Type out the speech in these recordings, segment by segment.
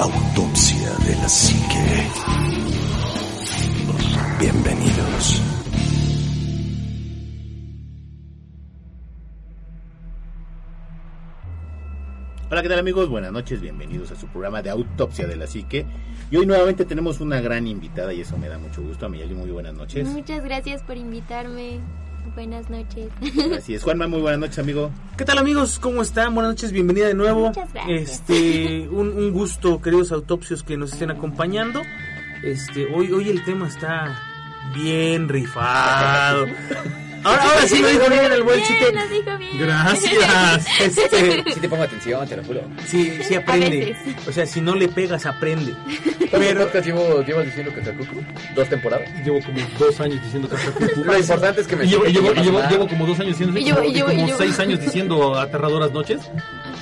Autopsia de la psique. Bienvenidos. Hola, ¿qué tal amigos? Buenas noches, bienvenidos a su programa de Autopsia de la Psique. Y hoy nuevamente tenemos una gran invitada y eso me da mucho gusto. Amiyali, muy buenas noches. Muchas gracias por invitarme. Buenas noches. Así es, Juanma, muy buenas noches, amigo. ¿Qué tal amigos? ¿Cómo están? Buenas noches, bienvenida de nuevo. Muchas gracias. Este, un, un gusto, queridos autopsios que nos estén acompañando. Este, hoy, hoy el tema está bien rifado. Ahora, ahora sí lo dijo bien el buen Bien, chiste. lo dijo bien. Gracias. Este, Sí te pongo atención, te lo juro. sí, sí aprende. O sea, si no le pegas, aprende. ¿Cuántos Pero llevo, llevas diciendo que? ¿Dos temporadas? Llevo como dos años diciendo que Lo importante es que me llevo, llevo, llevo, llevo como dos años diciendo Y llevo- y como llevo- seis años diciendo aterradoras noches.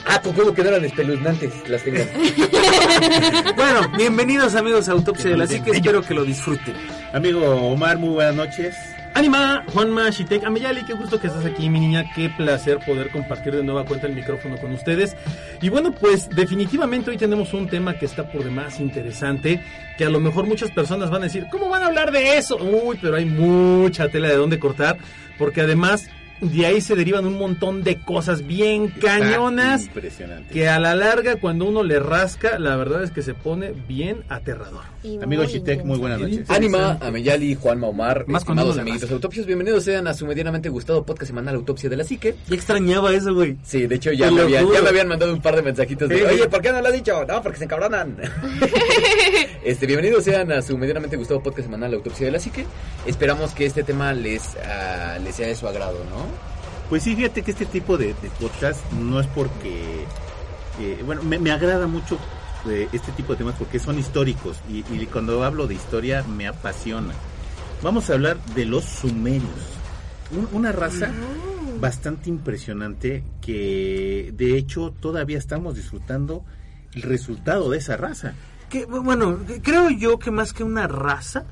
Ah, con juego que eran espeluznantes las tengo. bueno, bienvenidos amigos a Autopsia de la Psique. Espero que lo disfruten. Amigo Omar, muy buenas noches. Anima, Juanma, Shitek, Ameyali, qué gusto que estás aquí, mi niña, qué placer poder compartir de nueva cuenta el micrófono con ustedes. Y bueno, pues definitivamente hoy tenemos un tema que está por demás interesante, que a lo mejor muchas personas van a decir, ¿cómo van a hablar de eso? Uy, pero hay mucha tela de dónde cortar, porque además de ahí se derivan un montón de cosas bien cañonas. Impresionante. que a la larga cuando uno le rasca, la verdad es que se pone bien aterrador. Y Amigo Shitek, muy buenas noches. Anima, Ameyali, Juanma Omar, Más le amiguitos autopsios, bienvenidos sean a su medianamente gustado podcast semanal Autopsia de la Psique. Ya extrañaba eso, güey. Sí, de hecho ya me, lo habían, ya me habían mandado un par de mensajitos de, oye, ¿por qué no lo has dicho? No, porque se encabronan. este, bienvenidos sean a su medianamente gustado podcast semanal Autopsia de la Psique. Esperamos que este tema les, ah, les sea de su agrado, ¿no? Pues sí, fíjate que este tipo de, de podcast no es porque... eh, bueno, me, me agrada mucho eh, este tipo de temas porque son históricos y, y cuando hablo de historia me apasiona. Vamos a hablar de los sumerios. Un- una raza bastante impresionante que de hecho todavía estamos disfrutando el resultado de esa raza. Que, bueno, creo yo que más que una raza,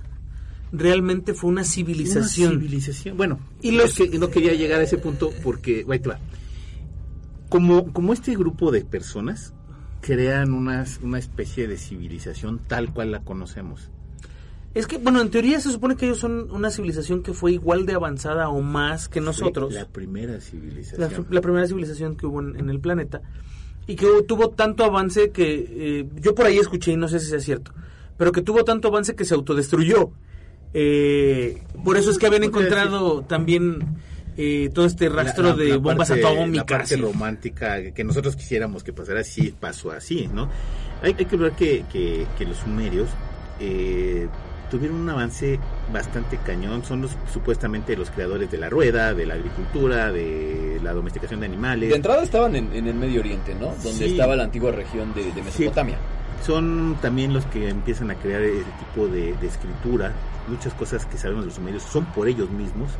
realmente fue una civilización. Una civilización. Bueno, Y los- que no quería llegar a ese punto porque, ahí te va. Como, como este grupo de personas crean unas, una especie de civilización tal cual la conocemos. Es que, bueno, en teoría se supone que ellos son una civilización que fue igual de avanzada o más que nosotros. Fue La primera La, civilización. la primera civilización que hubo en, en el planeta. Y que tuvo tanto avance que eh, yo por ahí escuché, y no sé si sea cierto, pero que tuvo tanto avance que se autodestruyó. Eh, por eso es que habían encontrado también eh, todo este rastro la- de la bombas parte- atómicas. La parte romántica que nosotros quisiéramos que pasara así, pasó así, ¿no? Hay, hay que ver que, que- que los sumerios eh, tuvieron un avance bastante cañón. Son los supuestamente los creadores de la rueda, de la agricultura, de la domesticación de animales. De entrada estaban en, en el Medio Oriente, ¿no? Donde Sí. estaba la antigua región de, de Mesopotamia. son también los que empiezan a crear ese tipo de, de escritura. Muchas cosas que sabemos de los sumerios son por ellos mismos.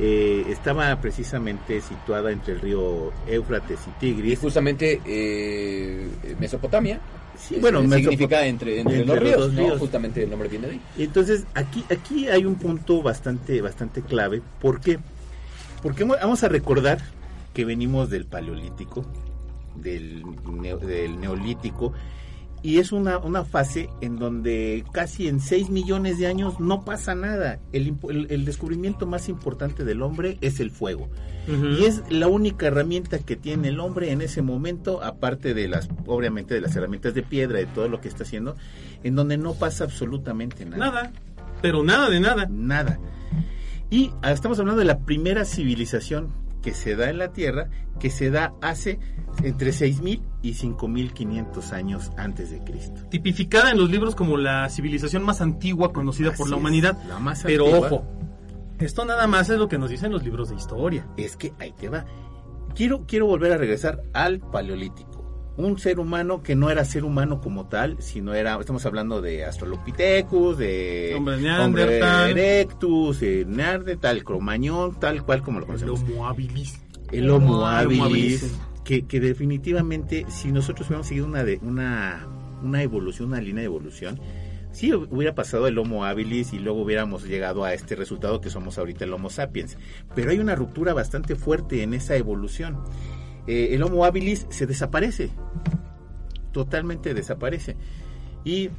Eh, estaba precisamente situada entre el río Éufrates y Y Tigris. justamente eh, Mesopotamia Sí, bueno, significa entre, entre, entre los los ríos, ríos. Justamente el nombre viene de ahí. Entonces, aquí, aquí hay un punto bastante, bastante clave. ¿Por qué? Porque mo- vamos a recordar que venimos del paleolítico, del, neo- del neolítico, y es una, una fase en donde casi en 6 millones de años no pasa nada. El, el- el descubrimiento más importante del hombre es el fuego. Y es la única herramienta que tiene el hombre en ese momento, aparte de las, obviamente, de las herramientas de piedra, de todo lo que está haciendo, en donde no pasa absolutamente nada. Nada, pero nada de nada. Nada. Y ah, estamos hablando de la primera civilización que se da en la Tierra, que se da hace entre 6.000 y 5.500 años antes de Cristo. Tipificada en los libros como la civilización más antigua conocida por la humanidad. la más Pero antigua. ojo, esto nada más es lo que nos dicen los libros de historia. Es que ahí te va. Quiero, quiero volver a regresar al Paleolítico. Un ser humano que no era ser humano como tal, sino era, estamos hablando de Australopithecus, de Hombre Neandertal. erectus, de Neandertal, Cromañón, tal cual como lo El conocemos. Homo habilis. El Homo habilis, que, que definitivamente si nosotros hubiéramos seguido una, de, una, una evolución, una línea de evolución, sí hubiera pasado el Homo habilis y luego hubiéramos llegado a este resultado que somos ahorita el Homo sapiens. Pero hay una ruptura bastante fuerte en esa evolución. Eh, el Homo habilis se desaparece, totalmente desaparece. Y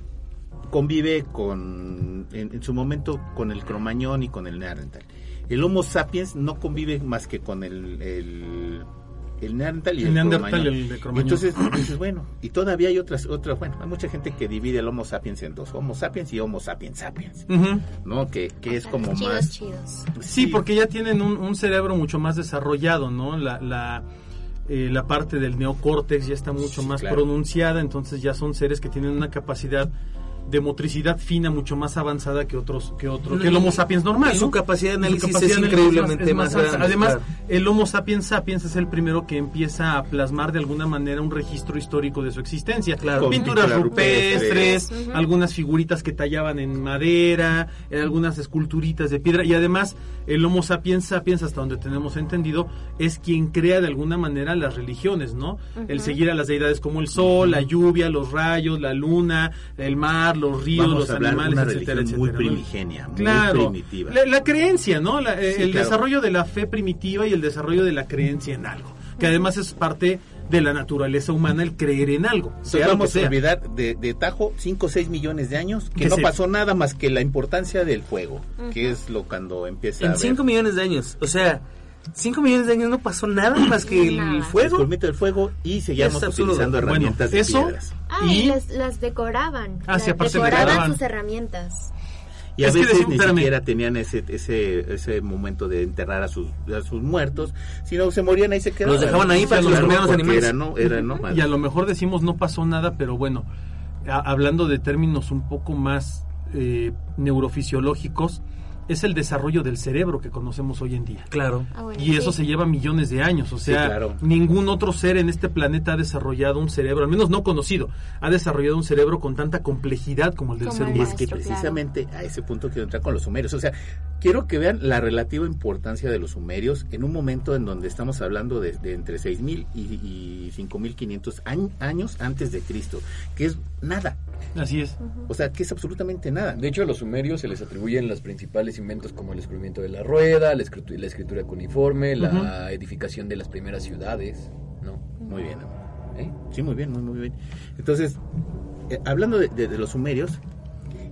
convive con, en, en su momento, con el cromañón y con el neandertal. El Homo sapiens no convive más que con el, el, el neandertal y El el, Neandertal cromañón. y el de Cromañón. Entonces, dices, bueno, y todavía hay otras, otras, bueno, hay mucha gente que divide el Homo sapiens en dos, Homo sapiens y Homo sapiens sapiens. ¿no? Que, que es como chidos, más... chidos. Sí, porque ya tienen un, un cerebro mucho más desarrollado, ¿no? La, la, eh, la parte del neocórtex ya está mucho más claro. pronunciada, entonces ya son seres que tienen una capacidad de motricidad fina mucho más avanzada que otros que otro que el Homo sapiens normal, su capacidad de análisis capacidad es de análisis increíblemente es más alta. grande, Además, claro. el Homo sapiens sapiens es el primero que empieza a plasmar de alguna manera un registro histórico de su existencia. Claro. Con Pinturas rupestres, algunas figuritas que tallaban en madera, eh, algunas esculturitas de piedra y además el Homo sapiens sapiens hasta donde tenemos entendido es quien crea de alguna manera las religiones, ¿no? El seguir a las deidades como el sol, la lluvia, los rayos, la luna, el mar, los ríos, Vamos los a hablar de animales, una etcétera, muy etcétera, ¿no? primigenia, muy Claro, primitiva. La, la creencia, ¿no? La- eh, Sí, el claro. desarrollo de la fe primitiva y el desarrollo de la creencia en algo, que además es parte de la naturaleza humana el creer en algo, Entonces sea vamos a sea. olvidar de, de tajo 5 o 6 millones de años que Que no se- pasó nada más que la importancia del fuego, que es lo cuando empieza a En ver 5 millones de años. O sea, 5 millones de años no pasó nada más que el Nada. el fuego. descubrimiento del fuego y seguíamos utilizando Bueno, herramientas de eso- piedras. Ah, Y- y las, las decoraban. Ah, sí, Las aparte decoraban decoraban. sus herramientas. Y a Es que veces decimos, ni espérame. siquiera tenían ese, ese, ese momento de enterrar a sus, a sus muertos, sino se morían ahí y se quedaban. Los dejaban ahí para los porque animales. Era, no, era, no, Y a lo mejor decimos no pasó nada, pero bueno, a- hablando de términos un poco más eh, neurofisiológicos, es el desarrollo del cerebro que conocemos hoy en día. Claro. Ah, bueno, Y eso sí. se lleva millones de años, o Sí, sea, claro. ningún otro ser en este planeta ha desarrollado un cerebro, al menos no conocido, ha desarrollado un cerebro con tanta complejidad como el del Como ser humano. Es que precisamente a ese punto quiero entrar con los sumerios. O sea, quiero que vean la relativa importancia de los sumerios en un momento en donde estamos hablando de, de entre 6.000 y, y 5.500 añ- años antes de Cristo, que es nada. Así es. O sea, que es absolutamente nada. De hecho, a los sumerios se les atribuyen los principales inventos como el descubrimiento de la rueda, la escritura, la escritura cuneiforme, la edificación de las primeras ciudades, ¿no? Muy bien. ¿Eh? Sí, muy bien, muy, muy bien. Entonces, eh, hablando de, de- de los sumerios,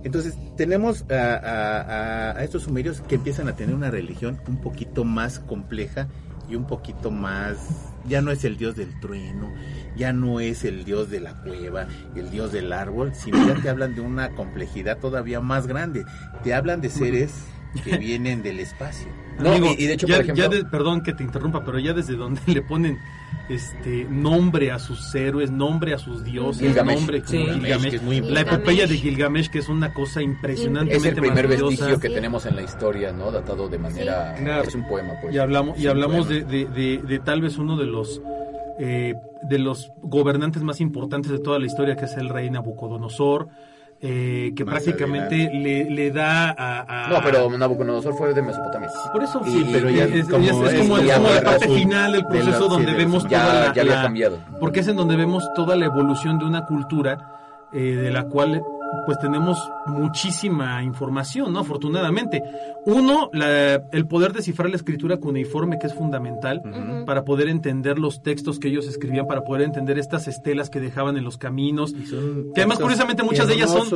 entonces tenemos a, a- a- a estos sumerios que empiezan a tener una religión un poquito más compleja y un poquito más, ya no es el dios del trueno, ya no es el dios de la cueva, el dios del árbol, sino ya te hablan de una complejidad todavía más grande. Te hablan de seres que vienen del espacio. No, Amigo, y, y de hecho, ya, por ejemplo, ya de- perdón que te interrumpa, pero ya desde donde le ponen este nombre a sus héroes, nombre a sus dioses, Gilgamesh. nombre como Sí. Gilgamesh, que es muy la epopeya de Gilgamesh que es una cosa impresionantemente es el primer maravillosa. vestigio que Sí. tenemos en la historia, ¿no? Datado de manera... Sí. Claro. Es un poema, pues. Y hablamos, y hablamos de- de- de tal vez uno de los eh, de los gobernantes más importantes de toda la historia, que es el rey Nabucodonosor, eh, que Más prácticamente le, le da a, a- No, pero Nabucodonosor fue de Mesopotamia. por eso Sí, pero ya es, como es- es es- como, como la parte final del de la- proceso sí, donde de vemos Ya- toda la, ya había la- cambiado. porque es en donde vemos toda la evolución de una cultura eh, de la cual pues tenemos muchísima información, ¿no? Afortunadamente. Uno, la- el poder descifrar la escritura cuneiforme, que es fundamental para poder entender los textos que ellos escribían, para poder entender estas estelas que dejaban en los caminos. Que además, curiosamente, muchas de ellas son,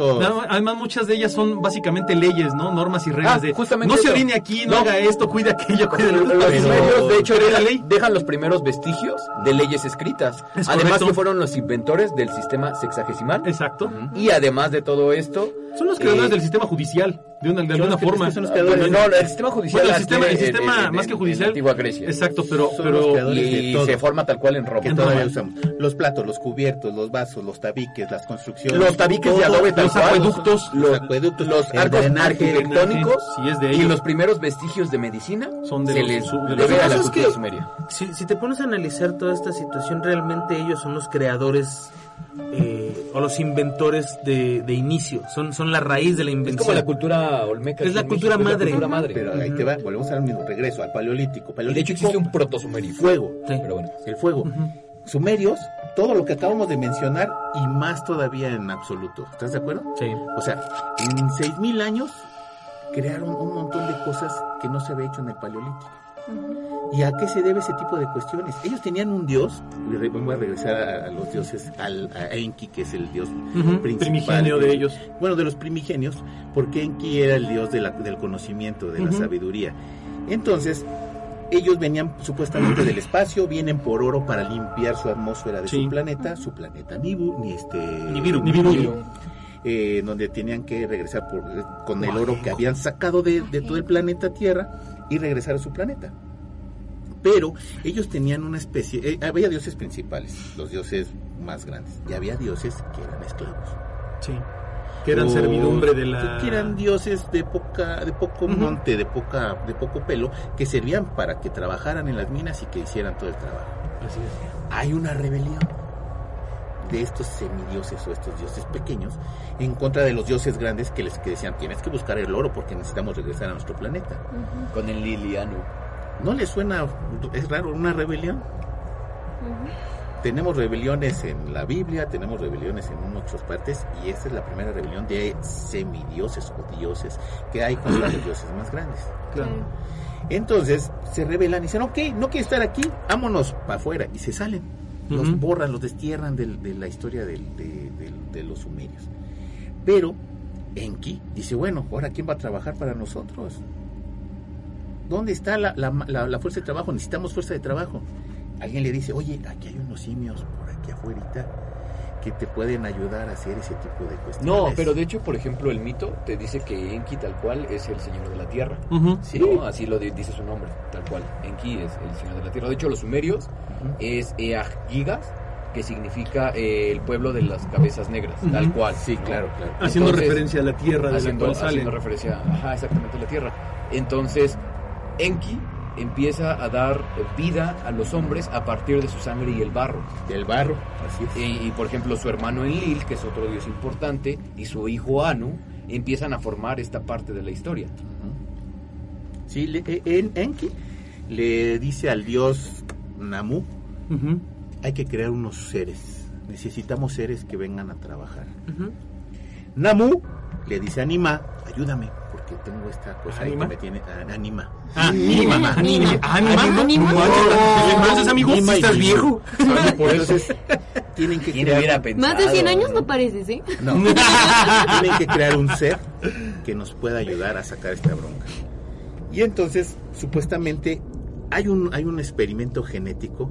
además muchas de ellas son básicamente leyes, ¿no? Normas y reglas Ah, de, justamente no se orine aquí, no, No. haga esto, cuida aquello, cuida lo otro. Pero- de hecho, dejan, la ley- dejan los primeros vestigios de leyes escritas. Es además correcto. que fueron los inventores del sistema sexagesimal. Exacto. Y además de de todo esto. Son los creadores Eh, del sistema judicial, de, una, de alguna los forma. son los Bueno, creadores. no, el sistema judicial. Bueno, el sistema, el adquiere en- sistema en- más que judicial. En antigua Grecia. Exacto, pero, Son los pero de Y todo. se forma tal cual en Roma. que todavía usamos. Los platos, los cubiertos, los vasos, los tabiques, las construcciones. Los tabiques de todo, adobe tal los cual. acueductos, los los, acueductos, los arcos drenaje, arquitectónicos sí, es de y ellos. los primeros vestigios de medicina Son de se los- les de los- debe a la cultura que- sumeria. Si, si te pones a analizar toda esta situación, realmente ellos son los creadores eh, o los inventores de, de inicio. Son, son la raíz de la Es invención. como la cultura olmeca. Es la cultura México, es madre. La cultura madre. Pero ahí te va, volvemos al mismo regreso, al paleolítico. y de hecho existe un protosumerio. fuego. Sí. Pero bueno. El fuego. Sumerios, todo lo que acabamos de mencionar y más todavía en absoluto. ¿Estás de acuerdo? Sí. O sea, en 6000 años crearon un montón de cosas que no se había hecho en el paleolítico. ¿Y a qué se debe ese tipo de cuestiones? Ellos tenían un dios, voy a regresar a, a los dioses, al, a Enki, que es el dios Ujú, principal. primigenio de ellos. Bueno, de los primigenios, porque Enki era el dios de la- del conocimiento, de la sabiduría. Entonces, ellos venían supuestamente del espacio, vienen por oro para limpiar su atmósfera de Sí. su planeta, su planeta Nibu, ni este, Nibiru. Nibiru. eh, donde tenían que regresar por- con el oro que habían sacado de, de todo el planeta Tierra y regresar a su planeta. Pero ellos tenían una especie, eh, había dioses principales, los dioses más grandes, y había dioses que eran esclavos. Sí. Que eran O- servidumbre de la. que eran dioses de poca de poco monte de poca de poco pelo que servían para que trabajaran en las minas y que hicieran todo el trabajo Así es. hay una rebelión de estos semidioses o estos dioses pequeños en contra de los dioses grandes que les que decían tienes que buscar el oro porque necesitamos regresar a nuestro planeta Con el Liliano. no les suena es raro una rebelión tenemos rebeliones en la Biblia, tenemos rebeliones en muchas partes y esta es la primera rebelión de semidioses o dioses que hay contra los dioses más grandes. Claro. Entonces se rebelan y dicen, ok, no quiero estar aquí, vámonos para afuera y se salen. Los borran, los destierran del- de, la historia de, del- de los sumerios. Pero Enki dice, bueno, ahora ¿quién va a trabajar para nosotros? ¿Dónde está la, la- la- la fuerza de trabajo? Necesitamos fuerza de trabajo. Alguien le dice, oye, aquí hay unos simios por aquí afuera que te pueden ayudar a hacer ese tipo de cuestiones. No, pero de hecho, por ejemplo, el mito te dice que Enki tal cual es el señor de la tierra. Sí. ¿no? Así lo di- dice su nombre, tal cual. Enki es el señor de la tierra. De hecho, los sumerios Ujú. es Eagigas, que significa eh, el pueblo de las cabezas negras, tal cual. Sí, ¿no? claro, claro. Haciendo Entonces, referencia a la tierra de haciendo, la cual salen. haciendo referencia, ajá, exactamente a la tierra. Entonces, Enki empieza a dar vida a los hombres a partir de su sangre y el barro. Del barro, así es. Y, y, por ejemplo, su hermano Enlil, que es otro dios importante, y su hijo Anu empiezan a formar esta parte de la historia. Sí, le- eh, en, Enki le dice al dios Namu, hay que crear unos seres. Necesitamos seres que vengan a trabajar. Namu le dice a Anima, ayúdame, porque tengo esta cosa ahí que me tiene... Anima. Ah, Anima. Anima. Anima. Anima. Anima. No manches, Entonces, amigo, si estás viejo. Por entonces, tienen que ¿Quién crear... Más de 100 años no pareces, ¿eh? No, tienen que crear un ser que nos pueda ayudar a sacar esta bronca. Y entonces, supuestamente, hay un, hay un experimento genético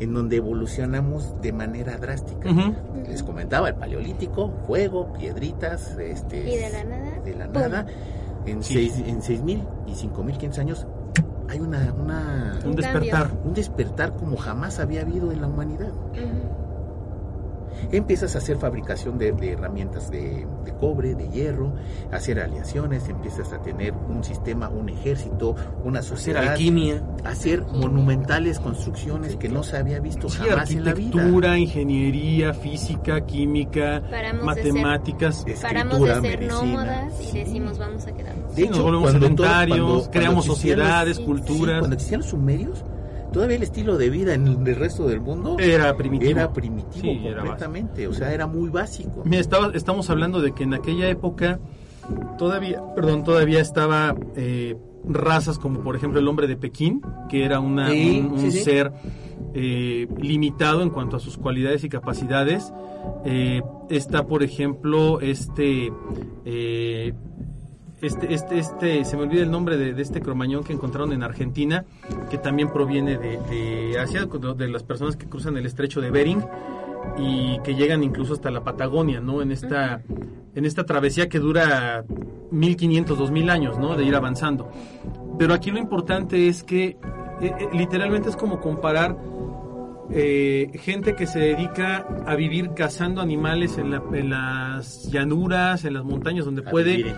en donde evolucionamos de manera drástica. Ujú. Les comentaba, el paleolítico, fuego, piedritas, este, Y de la nada, de la ¡pum! En Sí. seis en 6.000 y 5.500 años hay una, una, Un despertar. un despertar como jamás había habido en la humanidad. Empiezas a hacer fabricación de, de herramientas de, de cobre, de hierro, hacer aleaciones, empiezas a tener un sistema, un ejército, una Hacer sociedad, alquimia. hacer monumentales construcciones que no se había visto Sí, jamás en la vida. arquitectura, ingeniería, física, química, Paramos de ser- matemáticas. Paramos de Escritura, ser medicina, nómadas y decimos vamos a quedarnos. De Sí, nos volvemos cuando todo- sedentarios, cuando- cuando creamos sociedades, sí, culturas. Sí, cuando existían los sumerios, todavía el estilo de vida en el resto del mundo Era primitivo. era primitivo Sí, era completamente, o sea, era muy básico. Mira, estaba, estamos hablando de que en aquella época todavía, perdón, todavía estaba eh, razas como por ejemplo el hombre de Pekín, que era una, Sí, un, un sí, sí. ser eh, limitado en cuanto a sus cualidades y capacidades. Eh, está, por ejemplo, este, eh, este, este, este, se me olvida el nombre de, de este cromañón que encontraron en Argentina, que también proviene de, de Asia, de las personas que cruzan el estrecho de Bering y que llegan incluso hasta la Patagonia, ¿no? En esta en esta travesía que dura 1500, 2000 años, ¿no? De ir avanzando. Pero aquí lo importante es que eh, eh, literalmente es como comparar eh, gente que se dedica a vivir cazando animales en, la- en las llanuras, en las montañas donde puede.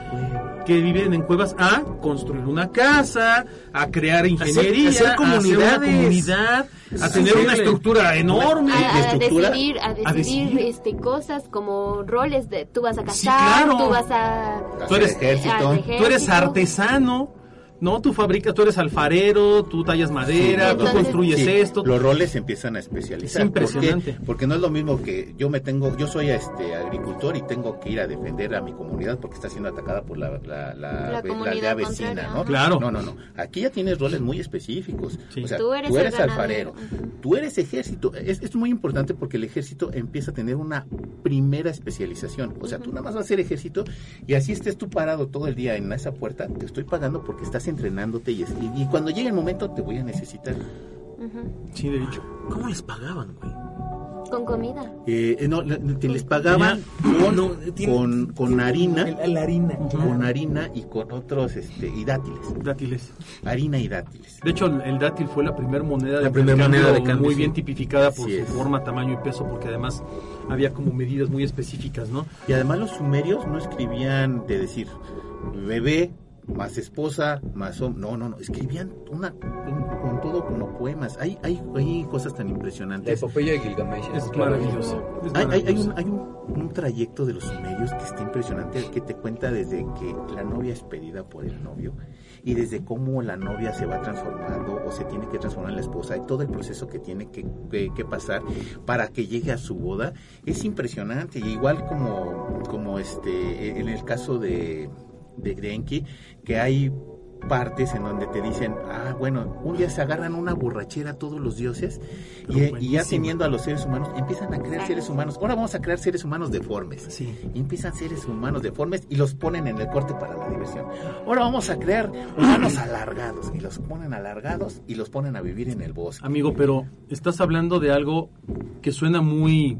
Que viven en cuevas, a construir una casa, a crear ingeniería, hacer a hacer una comunidades. comunidad, a tener una estructura enorme. a, a estructura, decidir, a decidir, decidir. este cosas como roles de tú vas a Sí, casar, claro. tú vas a Tú eres- ejército. Tú eres artesano, ¿no? Tú fabricas, tú eres alfarero, tú tallas madera, Sí, tú construyes Sí, esto. Los roles se empiezan a especializar. Es impresionante. Porque no es lo mismo que yo me tengo, yo soy este agricultor y tengo que ir a defender a mi comunidad porque está siendo atacada por la, la, la, La la comunidad aldea vecina, ¿no? Claro. No, no, no. Aquí ya tienes roles muy específicos. Sí. O sea, Tú tú eres alfarero, tú eres ejército. Es, es muy importante porque el ejército empieza a tener una primera especialización. O sea, tú nada más vas a ser ejército y así estés tú parado todo el día en esa puerta, te estoy pagando porque estás entrenándote y, es- y- y cuando llegue el momento te voy a necesitar. Sí, de hecho. ¿Cómo les pagaban, güey? Con comida. Eh, no, le- te les pagaban con, No, tiene- con, con harina, la harina. con harina y con otros, este, y dátiles. Dátiles. Harina y dátiles. De hecho, el dátil fue la primera moneda de La primer cambio moneda de cambio, muy sí. bien tipificada por Así su es. forma, tamaño y peso, porque además había como medidas muy específicas, ¿no? Y además los sumerios no escribían de decir bebé más esposa más hom- no no no escribían una un- con todo como poemas hay hay, hay cosas tan La impresionantes epopeya de Gilgamesh Es es maravilloso. es Hay, hay- un, hay un, un trayecto de los sumerios que está impresionante, que te cuenta desde que la novia es pedida por el novio y desde cómo la novia se va transformando o se tiene que transformar en la esposa y todo el proceso que tiene que, que- que pasar para que llegue a su boda es impresionante. Y igual como, como este, en el caso de, de, Enki, que hay partes en donde te dicen, ah, bueno, un día se agarran una borrachera todos los dioses y, y ya teniendo a los seres humanos, empiezan a crear seres humanos. Ahora vamos a crear seres humanos deformes. Sí. Y empiezan seres humanos deformes y los ponen en el corte para la diversión. Ahora vamos a crear humanos alargados y los ponen alargados y los ponen a vivir en el bosque. Amigo, pero estás hablando de algo que suena muy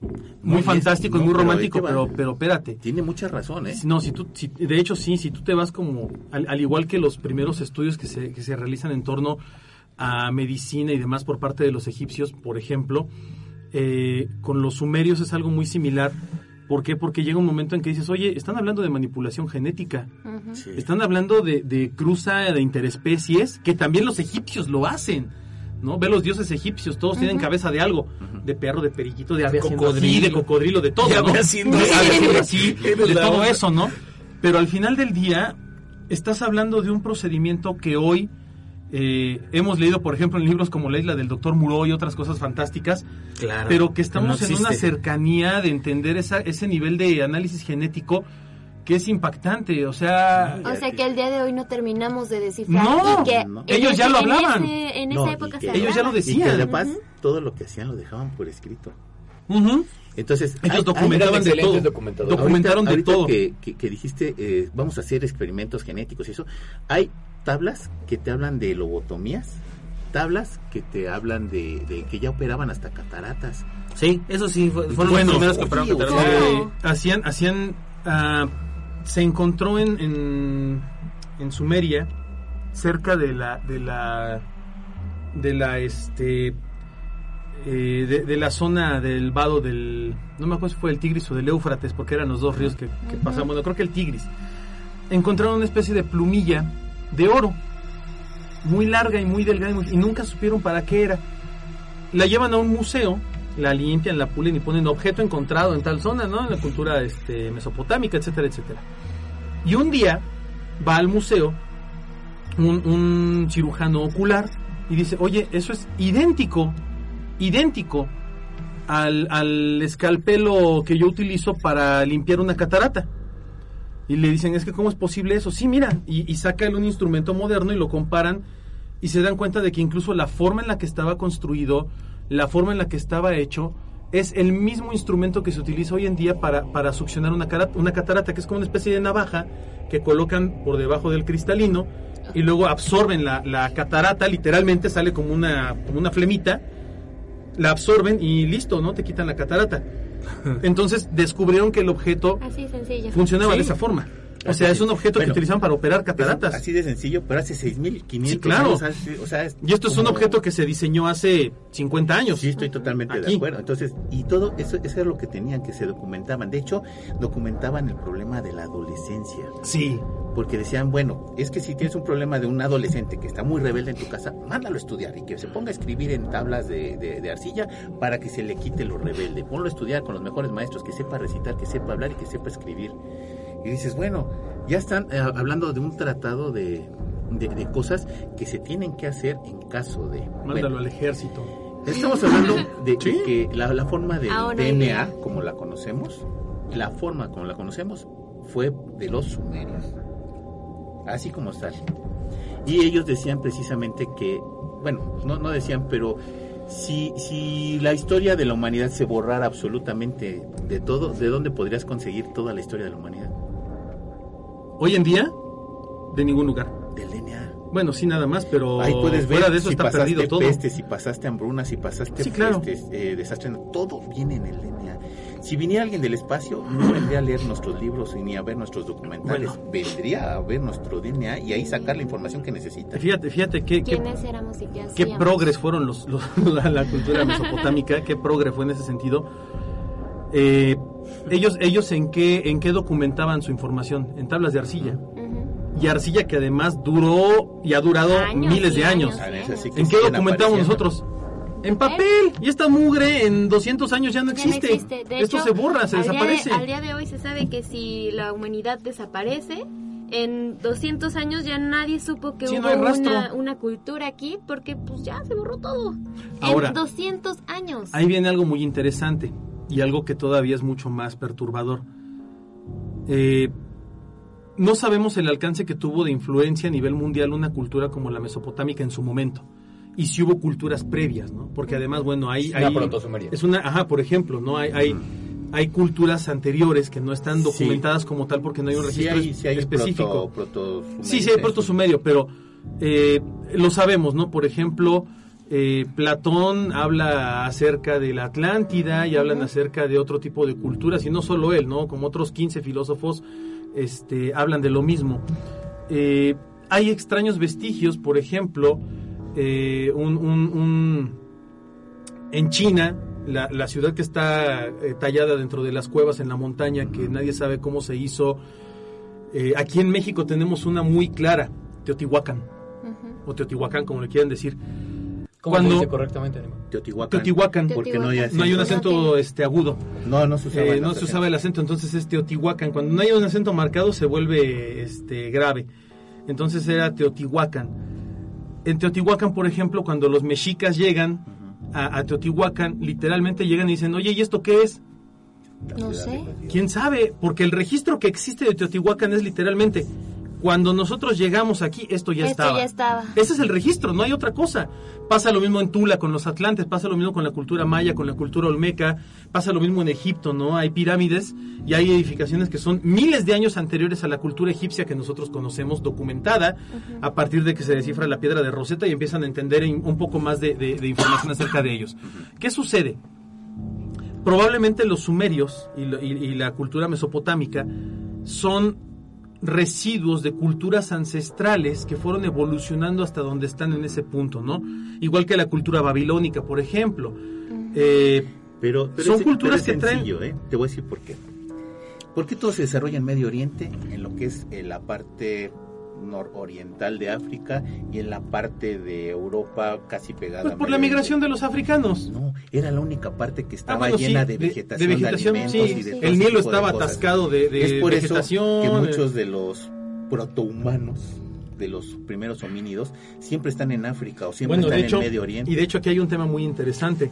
muy No, y es- fantástico y muy pero romántico, va. pero pero espérate. Tiene mucha razón, ¿eh? No, si tú, si- de hecho sí, si tú te vas como, al, al igual que los primeros estudios que se, que se realizan en torno a medicina y demás por parte de los egipcios, por ejemplo, eh, con los sumerios es algo muy similar. ¿Por qué? Porque llega un momento en que dices, oye, están hablando de manipulación genética. Sí. están hablando de, de cruza de interespecies, que también los egipcios lo hacen. ¿No? Ve los dioses egipcios, todos tienen cabeza de algo, de perro, de periquito, de ave cocodrilo. de cocodrilo, de todo, ¿no? haciendo De así. todo eso, ¿no? Pero al final del día, estás hablando de un procedimiento que hoy eh, hemos leído, por ejemplo, en libros como La isla del Doctor Muro y otras cosas fantásticas, Claro. pero que estamos No en una cercanía de entender esa, ese nivel de análisis genético que es impactante, o sea... O sea que el día de hoy no terminamos de descifrar. No, y que no. en Ellos ya lo en hablaban. ese- en No, esa y época se Ellos ya lo Y que decían. además Ujú. todo lo que hacían lo dejaban por escrito. Entonces, Ellos hay- hay- documentaban de todo. Documentaron ahorita, de ahorita todo. Que, que- que dijiste, eh, vamos a hacer experimentos genéticos y eso. Hay tablas que te hablan de lobotomías, tablas que te hablan de, de que ya operaban hasta cataratas. Sí, eso sí, fue- fueron Bueno, los primeros que operaron cataratas. Eh, hacían, hacían, ah, se encontró en, en, en Sumeria, cerca de la, de la, de la, este, eh, de, de la zona del vado del, no me acuerdo si fue el Tigris o del Éufrates, porque eran los dos ríos que, que pasaban, bueno, creo que el Tigris. Encontraron una especie de plumilla de oro, muy larga y muy delgada, y, muy- y nunca supieron para qué era. La llevan a un museo, la limpian, la pulen y ponen objeto encontrado en tal zona, ¿no? En la cultura este, mesopotámica, etcétera, etcétera. Y un día va al museo un, un cirujano ocular y dice, oye, eso es idéntico, idéntico al, al escalpelo que yo utilizo para limpiar una catarata. Y le dicen, es que ¿cómo es posible eso? Sí, mira, y, y sacan un instrumento moderno y lo comparan y se dan cuenta de que incluso la forma en la que estaba construido, la forma en la que estaba hecho, es el mismo instrumento que se utiliza hoy en día para, para succionar una, cara- una catarata, que es como una especie de navaja que colocan por debajo del cristalino y luego absorben la, la catarata, literalmente sale como una, como una flemita, la absorben y listo, ¿no? Te quitan la catarata. Entonces descubrieron que el objeto Así funcionaba Sí. de esa forma. O sea, es es. un objeto Bueno, que utilizaban para operar Es cataratas. Así de sencillo, pero hace 6.500 Sí, claro. años. hace- o sea, es Y esto es un objeto que se diseñó hace 50 años. Sí, estoy totalmente Aquí. de acuerdo. Entonces, y todo eso, eso era lo que tenían, que se documentaban. De hecho, documentaban el problema de la adolescencia. Sí. Porque decían, bueno, es que si tienes un problema de un adolescente que está muy rebelde en tu casa, mándalo a estudiar y que se ponga a escribir en tablas de, de- de arcilla para que se le quite lo rebelde. Ponlo a estudiar con los mejores maestros, que sepa recitar, que sepa hablar y que sepa escribir. Y dices, bueno, ya están eh, hablando de un tratado de, de- de cosas que se tienen que hacer en caso de... Mándalo Bueno, al ejército. Estamos hablando de Sí. que la, la forma del hay DNA, como la conocemos, la forma como la conocemos, fue de los sumerios. Así como está. Y ellos decían precisamente que, bueno, no, no decían, pero si, si la historia de la humanidad se borrara absolutamente de todo, ¿de dónde podrías conseguir toda la historia de la humanidad? Hoy en día, de ningún lugar. Del DNA. Bueno, sí, nada más, pero Ahí puedes ver fuera de eso si está pasaste perdido todo. peste, si pasaste hambruna, si pasaste Sí, claro. este, eh, desastre, todo viene en el DNA. Si viniera alguien del espacio, no vendría a leer nuestros libros ni a ver nuestros documentales, Bueno. vendría a ver nuestro DNA y ahí sacar la información que necesita. Fíjate, fíjate qué, qué, ¿Quiénes éramos y qué qué progres fueron los, los- la, la cultura mesopotámica, qué progre fue en ese sentido. Eh, ellos, ellos en qué, en qué documentaban su información, en tablas de arcilla. Y arcilla que además duró y ha durado Años miles de años. ¿En qué documentamos nosotros? En papel. Y esta mugre en 200 años ya no Ya no existe. De Esto hecho, se borra, se al día de- desaparece. al día de hoy se sabe que si la humanidad desaparece, en 200 años ya nadie supo que Sí, hubo una, una cultura aquí porque pues ya se borró todo. Ahora, en 200 años. Ahí viene algo muy interesante y algo que todavía es mucho más perturbador. Eh, no sabemos el alcance que tuvo de influencia a nivel mundial una cultura como la mesopotámica en su momento. Y si hubo culturas previas, ¿no? Porque además, bueno, hay... Una hay-. Es una, ajá, por ejemplo, ¿no? Hay, hay, hay culturas anteriores que no están Sí. documentadas como tal porque no hay un Sí registro hay, sí hay específico. proto, Sí, sí hay proto sumerio, pero eh, lo sabemos, ¿no? Por ejemplo, eh, Platón habla acerca de la Atlántida y hablan acerca de otro tipo de culturas, y no solo él, ¿no? Como otros 15 filósofos este, hablan de lo mismo. Eh, hay extraños vestigios, por ejemplo, eh, un, un- un- en China, la, la ciudad que está tallada dentro de las cuevas en la montaña, que nadie sabe cómo se hizo. Aquí en México tenemos una muy clara, Teotihuacán, o Teotihuacán, como le quieran decir. ¿Cómo Cuando- se dice correctamente? Teotihuacán. Teotihuacán, Porque no hay no hay un acento. este agudo. No, no se usaba. Eh, no se usaba el acento, entonces es Teotihuacán. Cuando no hay un acento marcado se vuelve este grave. Entonces era Teotihuacán. En Teotihuacán, por ejemplo, cuando los mexicas llegan a, a Teotihuacán, literalmente llegan y dicen, oye, ¿y esto qué es? No sé. ¿Quién sabe? Porque el registro que existe de Teotihuacán es literalmente, cuando nosotros llegamos aquí, esto ya Esto estaba. ya estaba. Ese es el registro, no hay otra cosa. Pasa lo mismo en Tula con los atlantes, pasa lo mismo con la cultura maya, con la cultura olmeca, pasa lo mismo en Egipto, ¿no? Hay pirámides y hay edificaciones que son miles de años anteriores a la cultura egipcia que nosotros conocemos documentada a partir de que se descifra la piedra de Rosetta y empiezan a entender un poco más de, de- de información acerca de ellos. ¿Qué sucede? Probablemente los sumerios y, lo- y- y la cultura mesopotámica son residuos de culturas ancestrales que fueron evolucionando hasta donde están en ese punto, ¿no? Igual que la cultura babilónica, por ejemplo. Eh, Pero, pero Son es- culturas pero es que traen- ¿eh? Te voy a decir por qué. ¿Por qué todo se desarrolla en Medio Oriente, en lo que es eh, la parte nororiental de África y en la parte de Europa casi pegada pues por la migración de los africanos. No, era la única parte que estaba Ah, bueno, sí, llena de vegetación, de, alimentos sí. y de El Nilo estaba atascado de, de es por vegetación. eso que muchos de los protohumanos, de los primeros homínidos, siempre están en África o siempre bueno, están hecho, en Medio Oriente. y de hecho aquí hay un tema muy interesante.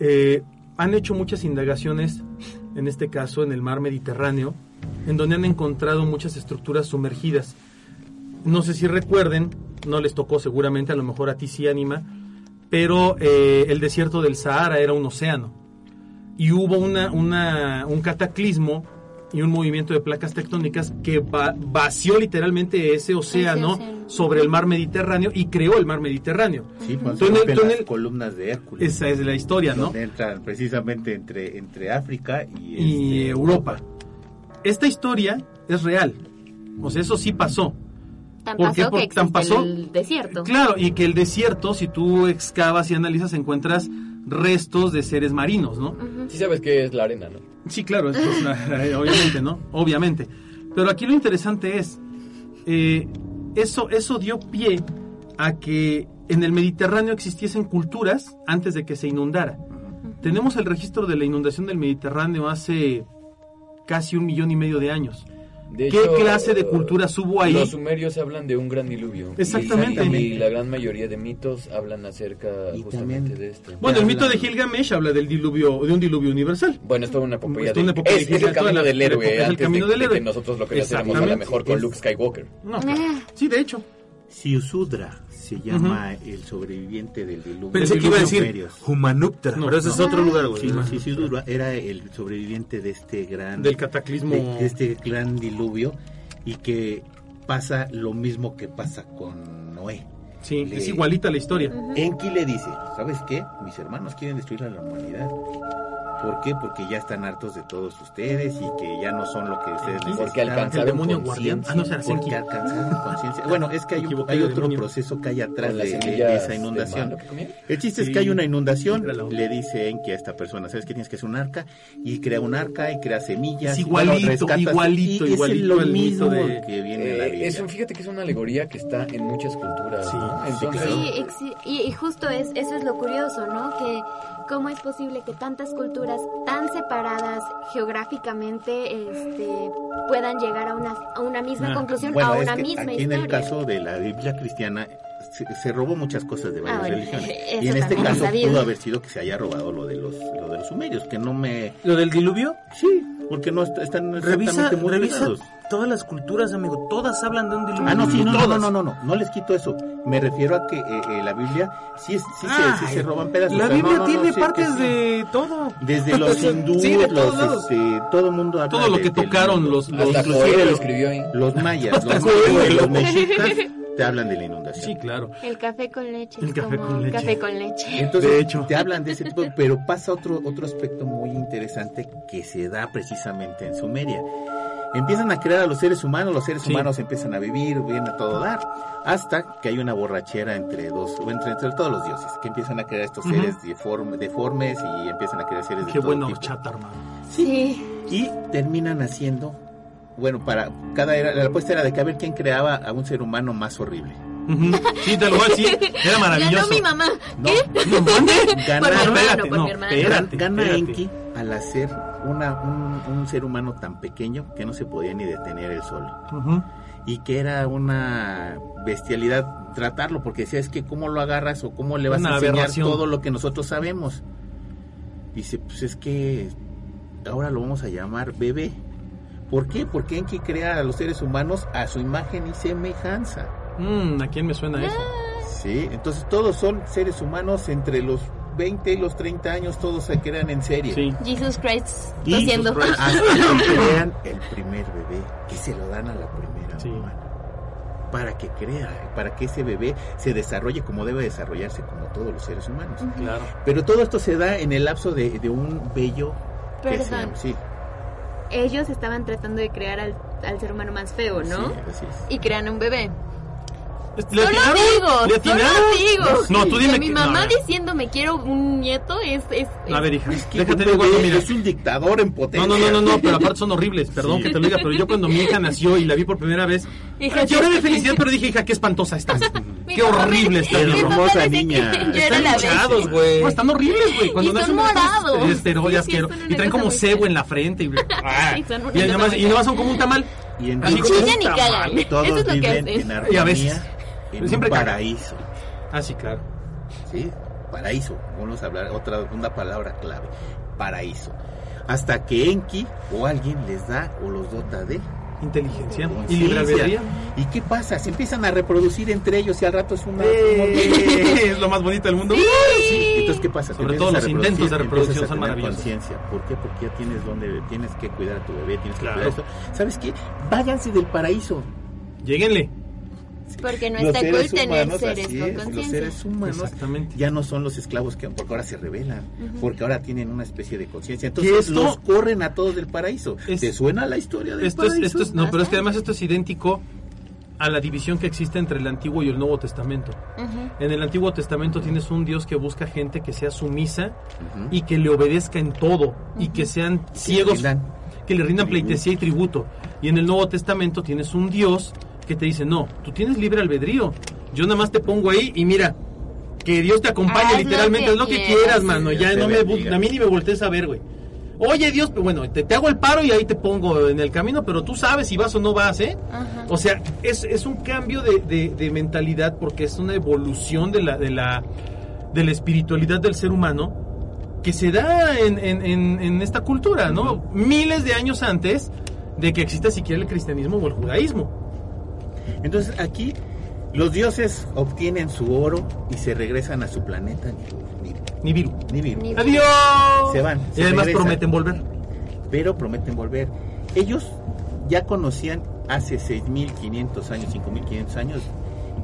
Eh, han hecho muchas indagaciones, en este caso en el mar Mediterráneo, en donde han encontrado muchas estructuras sumergidas. No sé si recuerden, no les tocó seguramente, a lo mejor a ti sí anima, pero eh, el desierto del Sahara era un océano. Y hubo una, una- un cataclismo y un movimiento de placas tectónicas que va- vació literalmente ese océano océano. sobre el mar Mediterráneo y creó el mar Mediterráneo. Sí, en las columnas de Hércules. Esa es la historia, ¿no? entran precisamente entre, entre África y, y este, Europa. Esta historia es real. O sea, eso sí pasó. Tan ¿Por qué? pasó que tan pasó. el desierto. Claro, y que el desierto, si tú excavas y analizas, encuentras restos de seres marinos, ¿no? Sí sabes que es la arena, ¿no? Sí, claro, esto es una- obviamente, ¿no? Obviamente. Pero aquí lo interesante es, eh, eso, eso dio pie a que en el Mediterráneo existiesen culturas antes de que se inundara. Tenemos el registro de la inundación del Mediterráneo hace casi un millón y medio de años. De ¿Qué hecho, clase de culturas hubo ahí? Los sumerios hablan de un gran diluvio. Exactamente. Y, y la gran mayoría de mitos hablan acerca Y justamente también- de esto. Bueno, el mito de Gilgamesh habla del diluvio, de un diluvio universal. Bueno, es toda una epopeya. Es toda una de- epopeya es, de es el camino del héroe. es el camino de, del de héroe. que nosotros lo conociéramos a lo mejor con Es- Luke Skywalker. No, sí, de hecho. Siusudra se llama el sobreviviente del diluvio. Pensé que iba a decir. Humanuptra, No, pero ese es no. otro lugar, güey. Sí, Siusudra era el sobreviviente de este gran Del cataclismo. de, de este gran diluvio y que pasa lo mismo que pasa con Noé. Sí, Le- es igualita la historia. Enki le dice, ¿sabes qué? Mis hermanos quieren destruir a la humanidad. ¿Por qué? Porque ya están hartos de todos ustedes y que ya no son lo que ustedes Enki, porque necesitaban. alcanzaron El demonio guardián. conciencia, Ah, no, será porque alcanzaron conciencia. Bueno, es que hay, un- otro demonio. proceso que hay atrás de, esa inundación. que. El chiste es que hay una inundación, la le dice Enki a esta persona, ¿sabes qué tienes que hacer un arca? Y crea un arca y crea semillas. Es y, bueno, igualito, rescatas- igualito, y igualito Es lo al mito mismo de- que viene en la Eh, Biblia. es un- fíjate que es una alegoría que está en muchas culturas. Sí, ¿no? sí, Entonces, claro. Sí, exi- y, y justo es, eso es lo curioso, ¿no? Que cómo es posible que tantas culturas tan separadas geográficamente este, puedan llegar a una, a una misma Ah, conclusión, Bueno, a es una que misma aquí historia. en el caso de la Biblia cristiana se, se robó muchas cosas de varias Ah, bueno, religiones. Y en este es caso sabido. pudo haber sido que se haya robado lo de los, lo de los sumerios, que no me... Lo del diluvio, Sí, porque no est- están revisa, exactamente muy revisa. Todas las culturas, amigo. Todas hablan de un diluvio. Ah, no, sí, no, no, Todas. no, no, no, no, no les quito eso. Me refiero a que eh, eh, la Biblia sí, es, sí, Ay, se, sí se roban pedazos. La O sea, Biblia no, no, no, tiene partes de todo. Desde los hindúes, Sí, de todos los, este, todo el mundo habla Todo lo que tocaron los- los- hasta inclusive lo los, escribió ahí. los mayas, Hasta los, mexicas te hablan de la inundación. Sí, claro. El café con leche. El café como con leche. Café con leche. Entonces, De hecho. te hablan de ese tipo, pero pasa otro, otro aspecto muy interesante que se da precisamente en Sumeria. Empiezan a crear a los seres humanos, los seres Sí. humanos empiezan a vivir, viene a todo dar, hasta que hay una borrachera entre dos, entre, entre todos los dioses, que empiezan a crear estos seres deforme- deformes y empiezan a crear seres de Qué todo bueno tipo. chat, hermano. Sí. Y terminan haciendo, bueno, para cada era, la apuesta era de que a ver quién creaba a un ser humano más horrible. Sí, te lo voy a decir. Era maravilloso. Ganó mi mamá. No, No, ¿mande? Gana- Por mi hermano, espérate, por no, mi hermano. espérate, Gana espérate. Enki al hacer una, un, un ser humano tan pequeño que no se podía ni detener solo. Ujú. Y que era una bestialidad tratarlo, porque decía, es que cómo lo agarras o cómo le vas Una a enseñar aberración. todo lo que nosotros sabemos. Dice, pues es que ahora lo vamos a llamar bebé. ¿Por qué? Porque Enki crea a los seres humanos a su imagen y semejanza. Mm, ¿A quién me suena eso? Sí, entonces todos son seres humanos entre los 20 y los 30 años, todos se crean en serie. Sí. Jesus Christ tosiendo. hasta que crean el primer bebé, que se lo dan a la primera Sí. mamá. Para que crea, para que ese bebé se desarrolle como debe desarrollarse, como todos los seres humanos. Claro. Pero todo esto se da en el lapso de, de un bello que se Perdón. llama- sí, Ellos estaban tratando de crear al, al ser humano más feo, ¿no? sí, así es. Y crean un bebé. ¿Le Solo atinaron? digo, ¿Le solo atinaron? digo. No, tú dime que mi que- mamá no, a ver. diciéndome quiero un nieto es... es, A ver, hija, Que déjate un digo algo, mira. es un dictador en No, potencia. no, no, no, no, pero aparte son horribles, perdón Sí. que te lo diga, pero yo cuando mi hija nació y la vi por primera vez, Hija, lloré de felicidad, pero dije, hija, qué espantosa estás. Qué horrible está Qué hermosa niña. que Yo era Están la hinchados, güey. No, están horribles, güey. Cuando Y nacen morados. esteroides Sí, sí, asquero- son una y traen como cebo en la frente y, ay, Sí, son como un tamal. Y en Así como- y cagan. todos Eso es lo que viven hacen. en Y a armonía, Siempre paraíso. Ah, sí, claro. ¿sí? Paraíso, vamos a hablar otra una palabra clave, paraíso. Hasta que Enki o alguien les da o los dota de Inteligencia y libre albedrío. ¿Y qué pasa? Se empiezan a reproducir entre ellos y al rato es una... Eh, es lo más bonito del mundo. Sí, Entonces, ¿qué pasa? Sobre todo los intentos de reproducción son maravillosos. conciencia. ¿Por qué? Porque ya tienes donde tienes que cuidar a tu bebé, tienes que Claro. cuidar esto. ¿Sabes qué? Váyanse del paraíso. Lléguenle. Porque no Los está cool tener humanos, seres así con es, los seres humanos Exactamente. ya no son los esclavos que porque ahora se rebelan, porque ahora tienen una especie de conciencia. Y Entonces los corren a todos del paraíso. Es- ¿Te suena la historia del Esto es, paraíso? esto es, no, pero es que además esto es idéntico a la división que existe entre el Antiguo y el Nuevo Testamento. En el Antiguo Testamento tienes un Dios que busca gente que sea sumisa y que le obedezca en todo y que sean ciegos, rindan que le rindan pleitesía y tributo. Y en el Nuevo Testamento tienes un Dios que te dice, no, tú tienes libre albedrío. Yo nada más te pongo ahí y mira, que Dios te acompañe Haz literalmente, es lo que quieras. mano. Dios Ya no me, a mí ni me voltees a ver, güey. Oye, Dios, pues bueno, te, te hago el paro y ahí te pongo en el camino, pero tú sabes si vas o no vas, ¿eh? Ajá. O sea, es, es un cambio de, de- de mentalidad porque es una evolución de la, de la, de la espiritualidad del ser humano que se da en, en- en- en esta cultura, ¿no? Miles de años antes de que exista siquiera el cristianismo o el judaísmo. Entonces aquí los dioses obtienen su oro y se regresan a su planeta ni, ni, Ni viru. ni vivo. Ni- ¡Adiós! Se van, Y se además regresan. prometen volver. pero prometen volver. Ellos ya conocían hace 6.500 años, 5.500 años,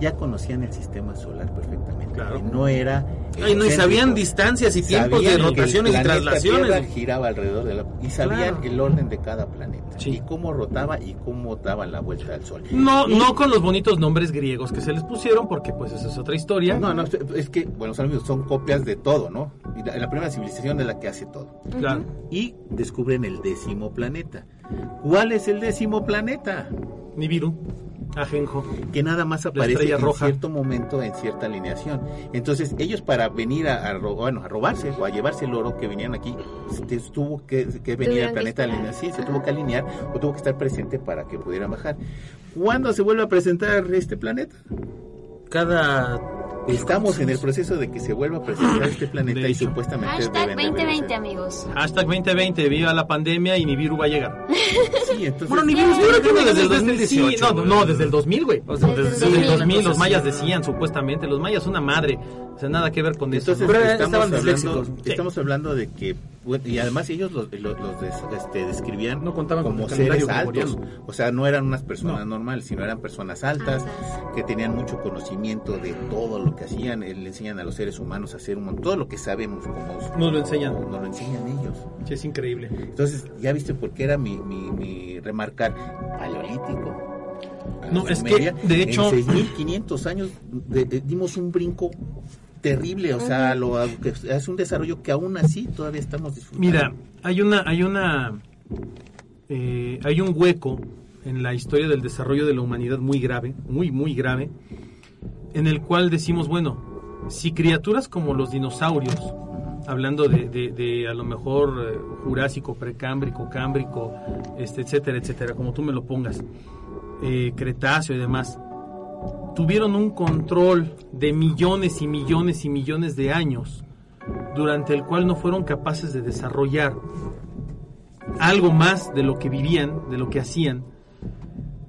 ya conocían el sistema solar perfectamente. Claro. No era... Ay, no, y sabían distancias y tiempos de rotaciones y traslaciones. Tierra giraba alrededor de la... Y sabían Claro. el orden de cada planeta. Sí. Y cómo rotaba y cómo daba la vuelta al Sol. No, Y- no con los bonitos nombres griegos que se les pusieron, porque pues esa es otra historia. No, no, es que, bueno, son copias de todo, ¿no? La, la primera civilización de la que hace todo. Claro. Y descubren el décimo planeta. ¿Cuál es el décimo planeta? Nibiru, Ajenjo. que nada más aparece en roja. cierto momento en cierta alineación. Entonces, ellos para venir a, a bueno, a robarse o a llevarse el oro que venían aquí, se tuvo que, que venir al planeta esperar. Sí, se tuvo que alinear o tuvo que estar presente para que pudieran bajar. ¿Cuándo se vuelve a presentar este planeta? Cada Estamos en el proceso de que se vuelva a presentar este planeta y supuestamente Hashtag deben de 2020, regresar. amigos. Hashtag 2020, viva la pandemia y Nibiru va a llegar. Sí, entonces, Bueno, creo que desde el Desde- 2018. sí, no, no, desde el 2000, güey. O sea, Desde el Desde el 2000, 2000 los mayas decían, supuestamente, los mayas una madre. O sea, nada que ver con eso. Entonces estamos, hablando, estamos hablando de que bueno, y además ellos los, los- los des- este, describían No contaban con como calendario seres altos, o sea, no eran unas personas No. normales, sino eran personas altas Altas. que tenían mucho conocimiento de todo lo que hacían, eh, le enseñan a los seres humanos a hacer un montón, todo lo que sabemos como Nos lo enseñan. nos lo enseñan ellos. Sí, es increíble. Entonces, ya viste por qué era mi, mi, mi remarcar paleolítico. No, es que, Sumeria. de hecho- En 6500 años de- de- dimos un brinco terrible, o sea, lo, que es un desarrollo que aún así todavía estamos disfrutando. Mira, hay una, hay una, eh, hay un hueco en la historia del desarrollo de la humanidad muy grave, muy, muy grave, en el cual decimos, bueno, si criaturas como los dinosaurios, hablando de, de- de a lo mejor eh, jurásico, precámbrico, cámbrico, este, etcétera, etcétera, como tú me lo pongas, eh, cretáceo y demás, tuvieron un control de millones y millones y millones de años, durante el cual no fueron capaces de desarrollar algo más de lo que vivían, de lo que hacían,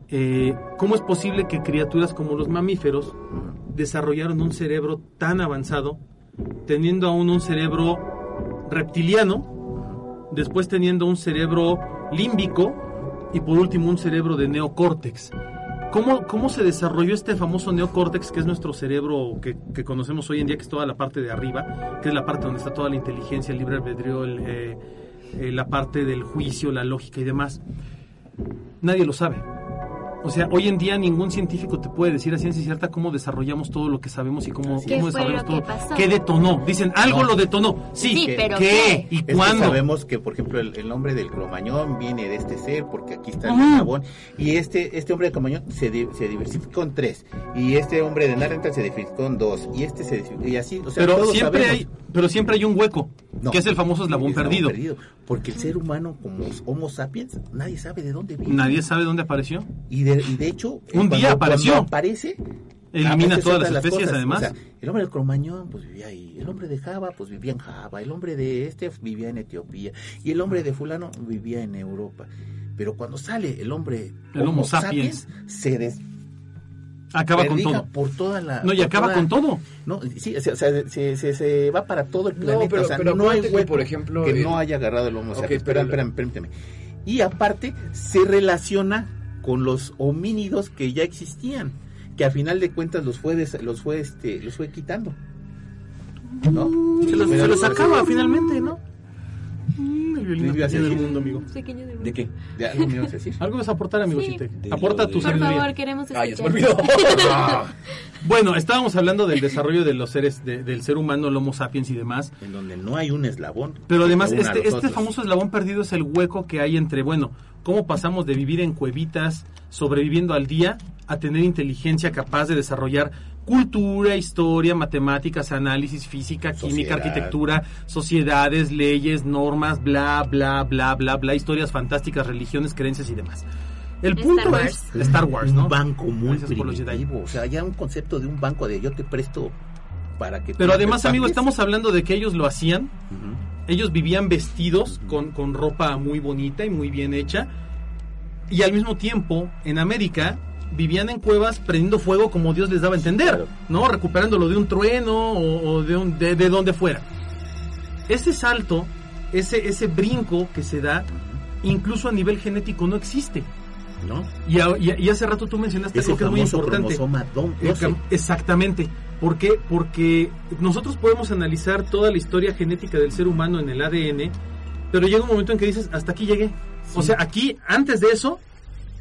eh, ¿cómo es posible que criaturas como los mamíferos desarrollaron un cerebro tan avanzado, teniendo aún un cerebro reptiliano, después teniendo un cerebro límbico y por último un cerebro de neocórtex? ¿Cómo, ¿Cómo se desarrolló este famoso neocórtex, que es nuestro cerebro que, que conocemos hoy en día, que es toda la parte de arriba, que es la parte donde está toda la inteligencia, el libre albedrío, el, eh, eh, la parte del juicio, la lógica y demás? Nadie lo sabe. O sea, hoy en día ningún científico te puede decir a ciencia cierta cómo desarrollamos todo lo que sabemos y cómo. ¿Qué desarrollamos que todo. pasó? ¿Qué detonó? Dicen, algo No. lo detonó. Sí, Sí, que- pero ¿qué? ¿Y Es que cuándo? sabemos que, por ejemplo, el, el nombre del cromañón viene de este ser, porque aquí está el Ujú. jabón, y este este hombre de cromañón se, di- se diversificó en tres, y este hombre de Narrental se diversificó en dos, y este se y así, o sea, pero todos siempre sabemos. hay, pero siempre hay un hueco, No. que es el famoso eslabón perdido. Porque el ser humano, como Homo sapiens, nadie sabe de dónde viene. Nadie sabe dónde apareció. Y de, y de hecho, Un cuando- día apareció. cuando aparece, Elimina todas las de especies, cosas. además. O sea, el hombre del cromañón, pues vivía ahí. El hombre de Java, pues vivía en Java. El hombre de este vivía en Etiopía. Y el hombre de fulano vivía en Europa. Pero cuando sale el hombre El Homo sapiens. se des Acaba con todo. por toda la No, y por acaba toda- con todo. No, sí, o sea, se, se, se- se va para todo el No, planeta. pero- o sea, pero no hay hueco por ejemplo, que el- no haya agarrado el Homo Ok, sapiens. Espera, espérame, permíteme. Y aparte, se relaciona con los homínidos que ya existían, que a final de cuentas los fue des- los fue este los fue quitando. ¿No? Se los, se los acaba finalmente, ¿no? Mm, el violín ¿Qué ibas a del mundo, amigo. Pequeño de ¿De qué? ¿De algo me ibas a decir? Algo vas a aportar, amigo Sí. Aporta tu Por sabiduría. favor, queremos Ah, ya se me escuchar. olvidó. Bueno, estábamos hablando del desarrollo de los seres, de- del ser humano, el Homo sapiens y demás. En donde no hay un eslabón. Pero además, este, este famoso eslabón perdido es el hueco que hay entre, bueno, cómo pasamos de vivir en cuevitas, sobreviviendo al día, a tener inteligencia capaz de desarrollar cultura, historia, matemáticas, análisis, física, química, Sociedad. arquitectura, sociedades, leyes, normas, bla, bla, bla, bla, bla, historias fantásticas, religiones, creencias y demás. El Star punto Wars. es Star Wars, ¿no? Un banco muy Gracias por los Jedi. primitivo. O sea, ya un concepto de un banco de yo te presto para que... Pero además, amigo, estamos hablando de que ellos lo hacían ellos vivían vestidos con, con ropa muy bonita y muy bien hecha. Y al mismo tiempo, en América, vivían en cuevas prendiendo fuego como Dios les daba a entender. ¿no? Recuperándolo de un trueno o, o de, un, de, de donde fuera. Ese salto, ese, ese brinco que se da, incluso a nivel genético, no existe. ¿No? Y, a- y a- y hace rato tú mencionaste algo que es muy importante. cromosoma dom- El 12. cam- Exactamente. ¿Por qué? Porque nosotros podemos analizar toda la historia genética del ser humano en el ADN, pero llega un momento en que dices, hasta aquí llegué. O sea, aquí, antes de eso,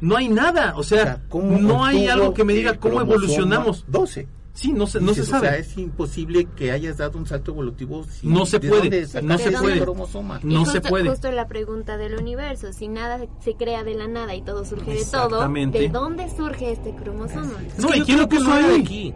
no hay nada. O sea, O sea, ¿cómo no hay algo que me diga cómo evolucionamos. 12. Sí, no se, no se Dices, sabe. O sea, es imposible que hayas dado un salto evolutivo. sin- No se ¿de puede, no se puede. cromosoma? No y se justo, puede. Justo la pregunta del universo, si nada se crea de la nada y todo surge de todo. ¿de dónde surge este cromosoma? No, que ¿y lo creo que era ahí? aquí.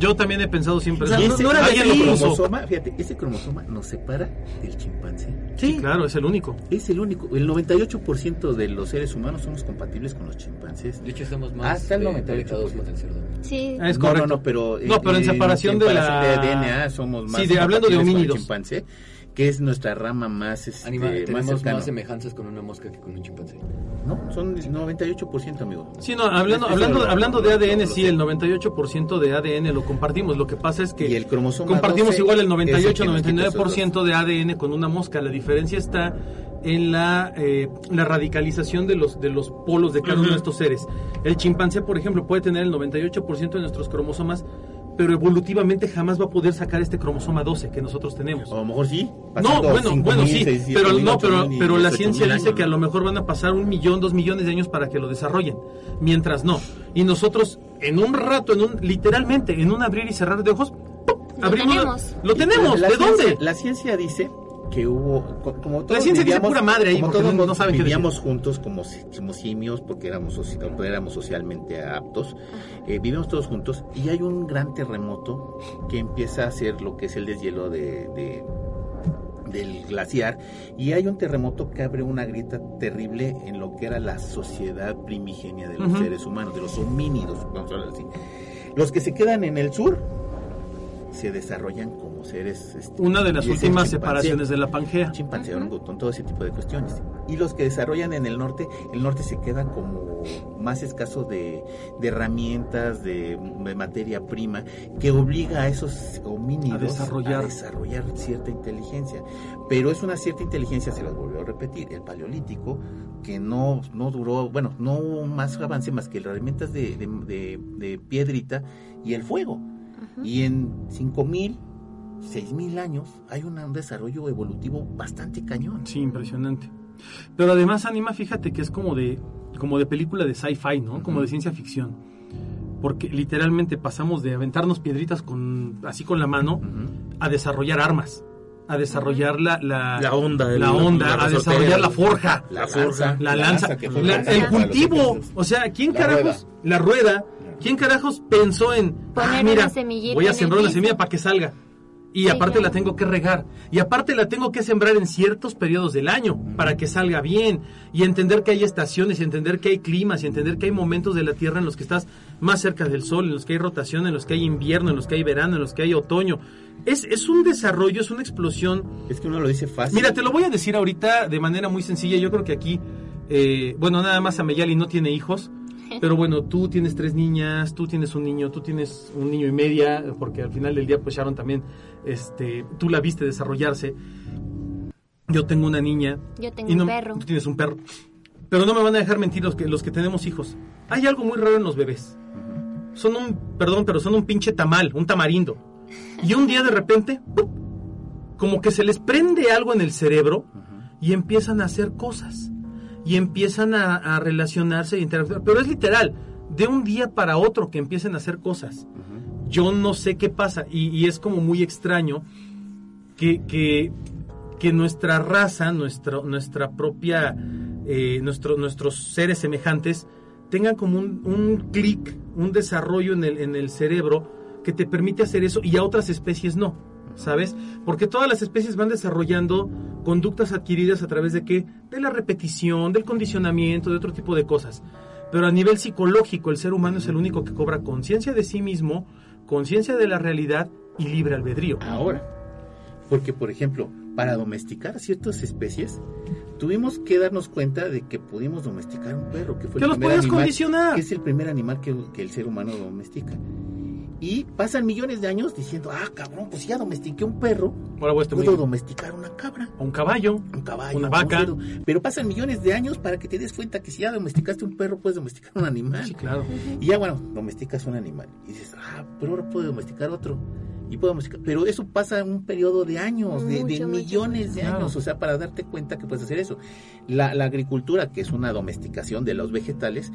Yo también he pensado siempre Y eso. ese, no era de cromosoma, fíjate, ese cromosoma nos separa del chimpancé. Sí, claro, es el único. Es el único. El 98% de los seres humanos somos compatibles con los chimpancés. De hecho, estamos más Hasta el eh, 98%. conectados con el cerdo. Sí, Ah, Es no, correcto. no, no, pero, eh, No, pero en separación de la- de DNA somos más Sí, de- hablando de compatibles con el homínidos. chimpancé, que es nuestra rama más, este, más tenemos más semejanzas con una mosca que con un chimpancé. No, son 98%, amigo. Sí, no, hablando, hablando, hablando de ADN, sí, el 98% de ADN lo compartimos. Lo que pasa es que Y el cromosoma compartimos 12 igual el es el que nos quita 98-99% de ADN con una mosca. La diferencia está en la, eh, la radicalización de los, de los polos de cada uno de estos seres. El chimpancé, por ejemplo, puede tener el 98% de nuestros cromosomas, pero evolutivamente jamás va a poder sacar este cromosoma 12 que nosotros tenemos. A lo mejor sí. No, bueno, 5.000, bueno, sí, 6.000, pero 7.000, no, pero, 8.000 y pero la 18.000 ciencia dice años, que a lo mejor van a pasar un millón, dos millones de años para que lo desarrollen, mientras no. Y nosotros, en un rato, en un, literalmente, en un abrir y cerrar de ojos, ¡pum! Lo abrimos, tenemos. lo tenemos, La ¿de ciencia- dónde? La ciencia dice que hubo, co- como todos ciencia dice vivíamos- pura madre ahí, como porque todos no- no saben qué vivíamos juntos como, como simios porque éramos, soci- éramos socialmente aptos, eh, vivimos todos juntos y hay un gran terremoto que empieza a hacer lo que es el deshielo de, de- del glaciar y hay un terremoto que abre una grieta terrible en lo que era la sociedad primigenia de los seres humanos, de los homínidos, vamos a hablar así. Los que se quedan en el sur se desarrollan como seres... este, Una de las últimas separaciones de la Pangea. Chimpancé, orangután, todo ese tipo de cuestiones. Y los que desarrollan en el norte, el norte se queda como más escaso de, de herramientas, de, de materia prima, que obliga a esos homínidos A desarrollar. a desarrollar cierta inteligencia. Pero es una cierta inteligencia, se los volvió a repetir, el paleolítico, que no, no duró, bueno, no hubo más avance más que herramientas de, de, de- de piedrita y el fuego. Y en 5000, 6000 años hay una- un desarrollo evolutivo bastante cañón. Sí, impresionante. Pero además, Anima, fíjate que es como de, como de película de sci-fi, ¿no? Como de ciencia ficción. Porque literalmente pasamos de aventarnos piedritas con, así con la mano a desarrollar armas. A desarrollar la, la, La onda, la onda, la a desarrollar la forja. La, La forja, la lanza, que la- el cultivo, o sea, ¿quién La carajos? La rueda. ¿Quién carajos pensó en, Poner ah, una mira, semillita voy a sembrar una semilla para que salga? Y Sí, aparte la tengo que regar. Y aparte la tengo que sembrar en ciertos periodos del año para que salga bien. Y entender que hay estaciones, y entender que hay climas, y entender que hay momentos de la Tierra en los que estás más cerca del Sol, en los que hay rotación, en los que hay invierno, en los que hay verano, en los que hay otoño. Es, es un desarrollo, es una explosión Es que uno lo dice fácil. Mira, te lo voy a decir ahorita de manera muy sencilla. Yo creo que aquí eh, bueno, nada más Ameyali no tiene hijos, pero bueno, tú tienes tres niñas, tú tienes un niño, tú tienes un niño y media, porque al final del día, pues Sharon también, este, tú la viste desarrollarse. Yo tengo una niña. Yo tengo y no- un perro. Tú tienes un perro. Pero no me van a dejar mentir los que, los que tenemos hijos. Hay algo muy raro en los bebés. Son un, perdón, pero son un pinche tamal, un tamarindo. Y un día de repente, como que se les prende algo en el cerebro y empiezan a hacer cosas. Y empiezan a, a relacionarse e interactuar. Pero es literal, de un día para otro que empiecen a hacer cosas. Yo no sé qué pasa. Y, es como muy extraño que, que, que nuestra raza, nuestra, nuestra propia, eh, nuestro, nuestros seres semejantes tengan como un, un clic, un desarrollo en el, en el cerebro que te permite hacer eso y a otras especies no, ¿sabes? Porque todas las especies van desarrollando conductas adquiridas a través de qué? De la repetición, del condicionamiento, de otro tipo de cosas. Pero a nivel psicológico, el ser humano es el único que cobra conciencia de sí mismo, conciencia de la realidad y libre albedrío. Ahora, porque por ejemplo, para domesticar a ciertas especies, tuvimos que darnos cuenta de que pudimos domesticar un perro, que fue el los primer animal, condicionar. que es el primer animal que, que el ser humano domestica. Y pasan millones de años diciendo, ah, cabrón, pues ya domestiqué un perro, Ahora voy a puedo domesticar una cabra. un caballo, un caballo, una un vaca. Pero pasan millones de años para que te des cuenta que si ya domesticaste un perro, puedes domesticar un animal. Sí, claro. Y ya, bueno, domesticas un animal. Y dices, ah, pero ahora puedo domesticar otro. Y puedo domesticar. Pero eso pasa en un periodo de años, de, de millones de Claro. años. O sea, para darte cuenta que puedes hacer eso. La, la agricultura, que es una domesticación de los vegetales,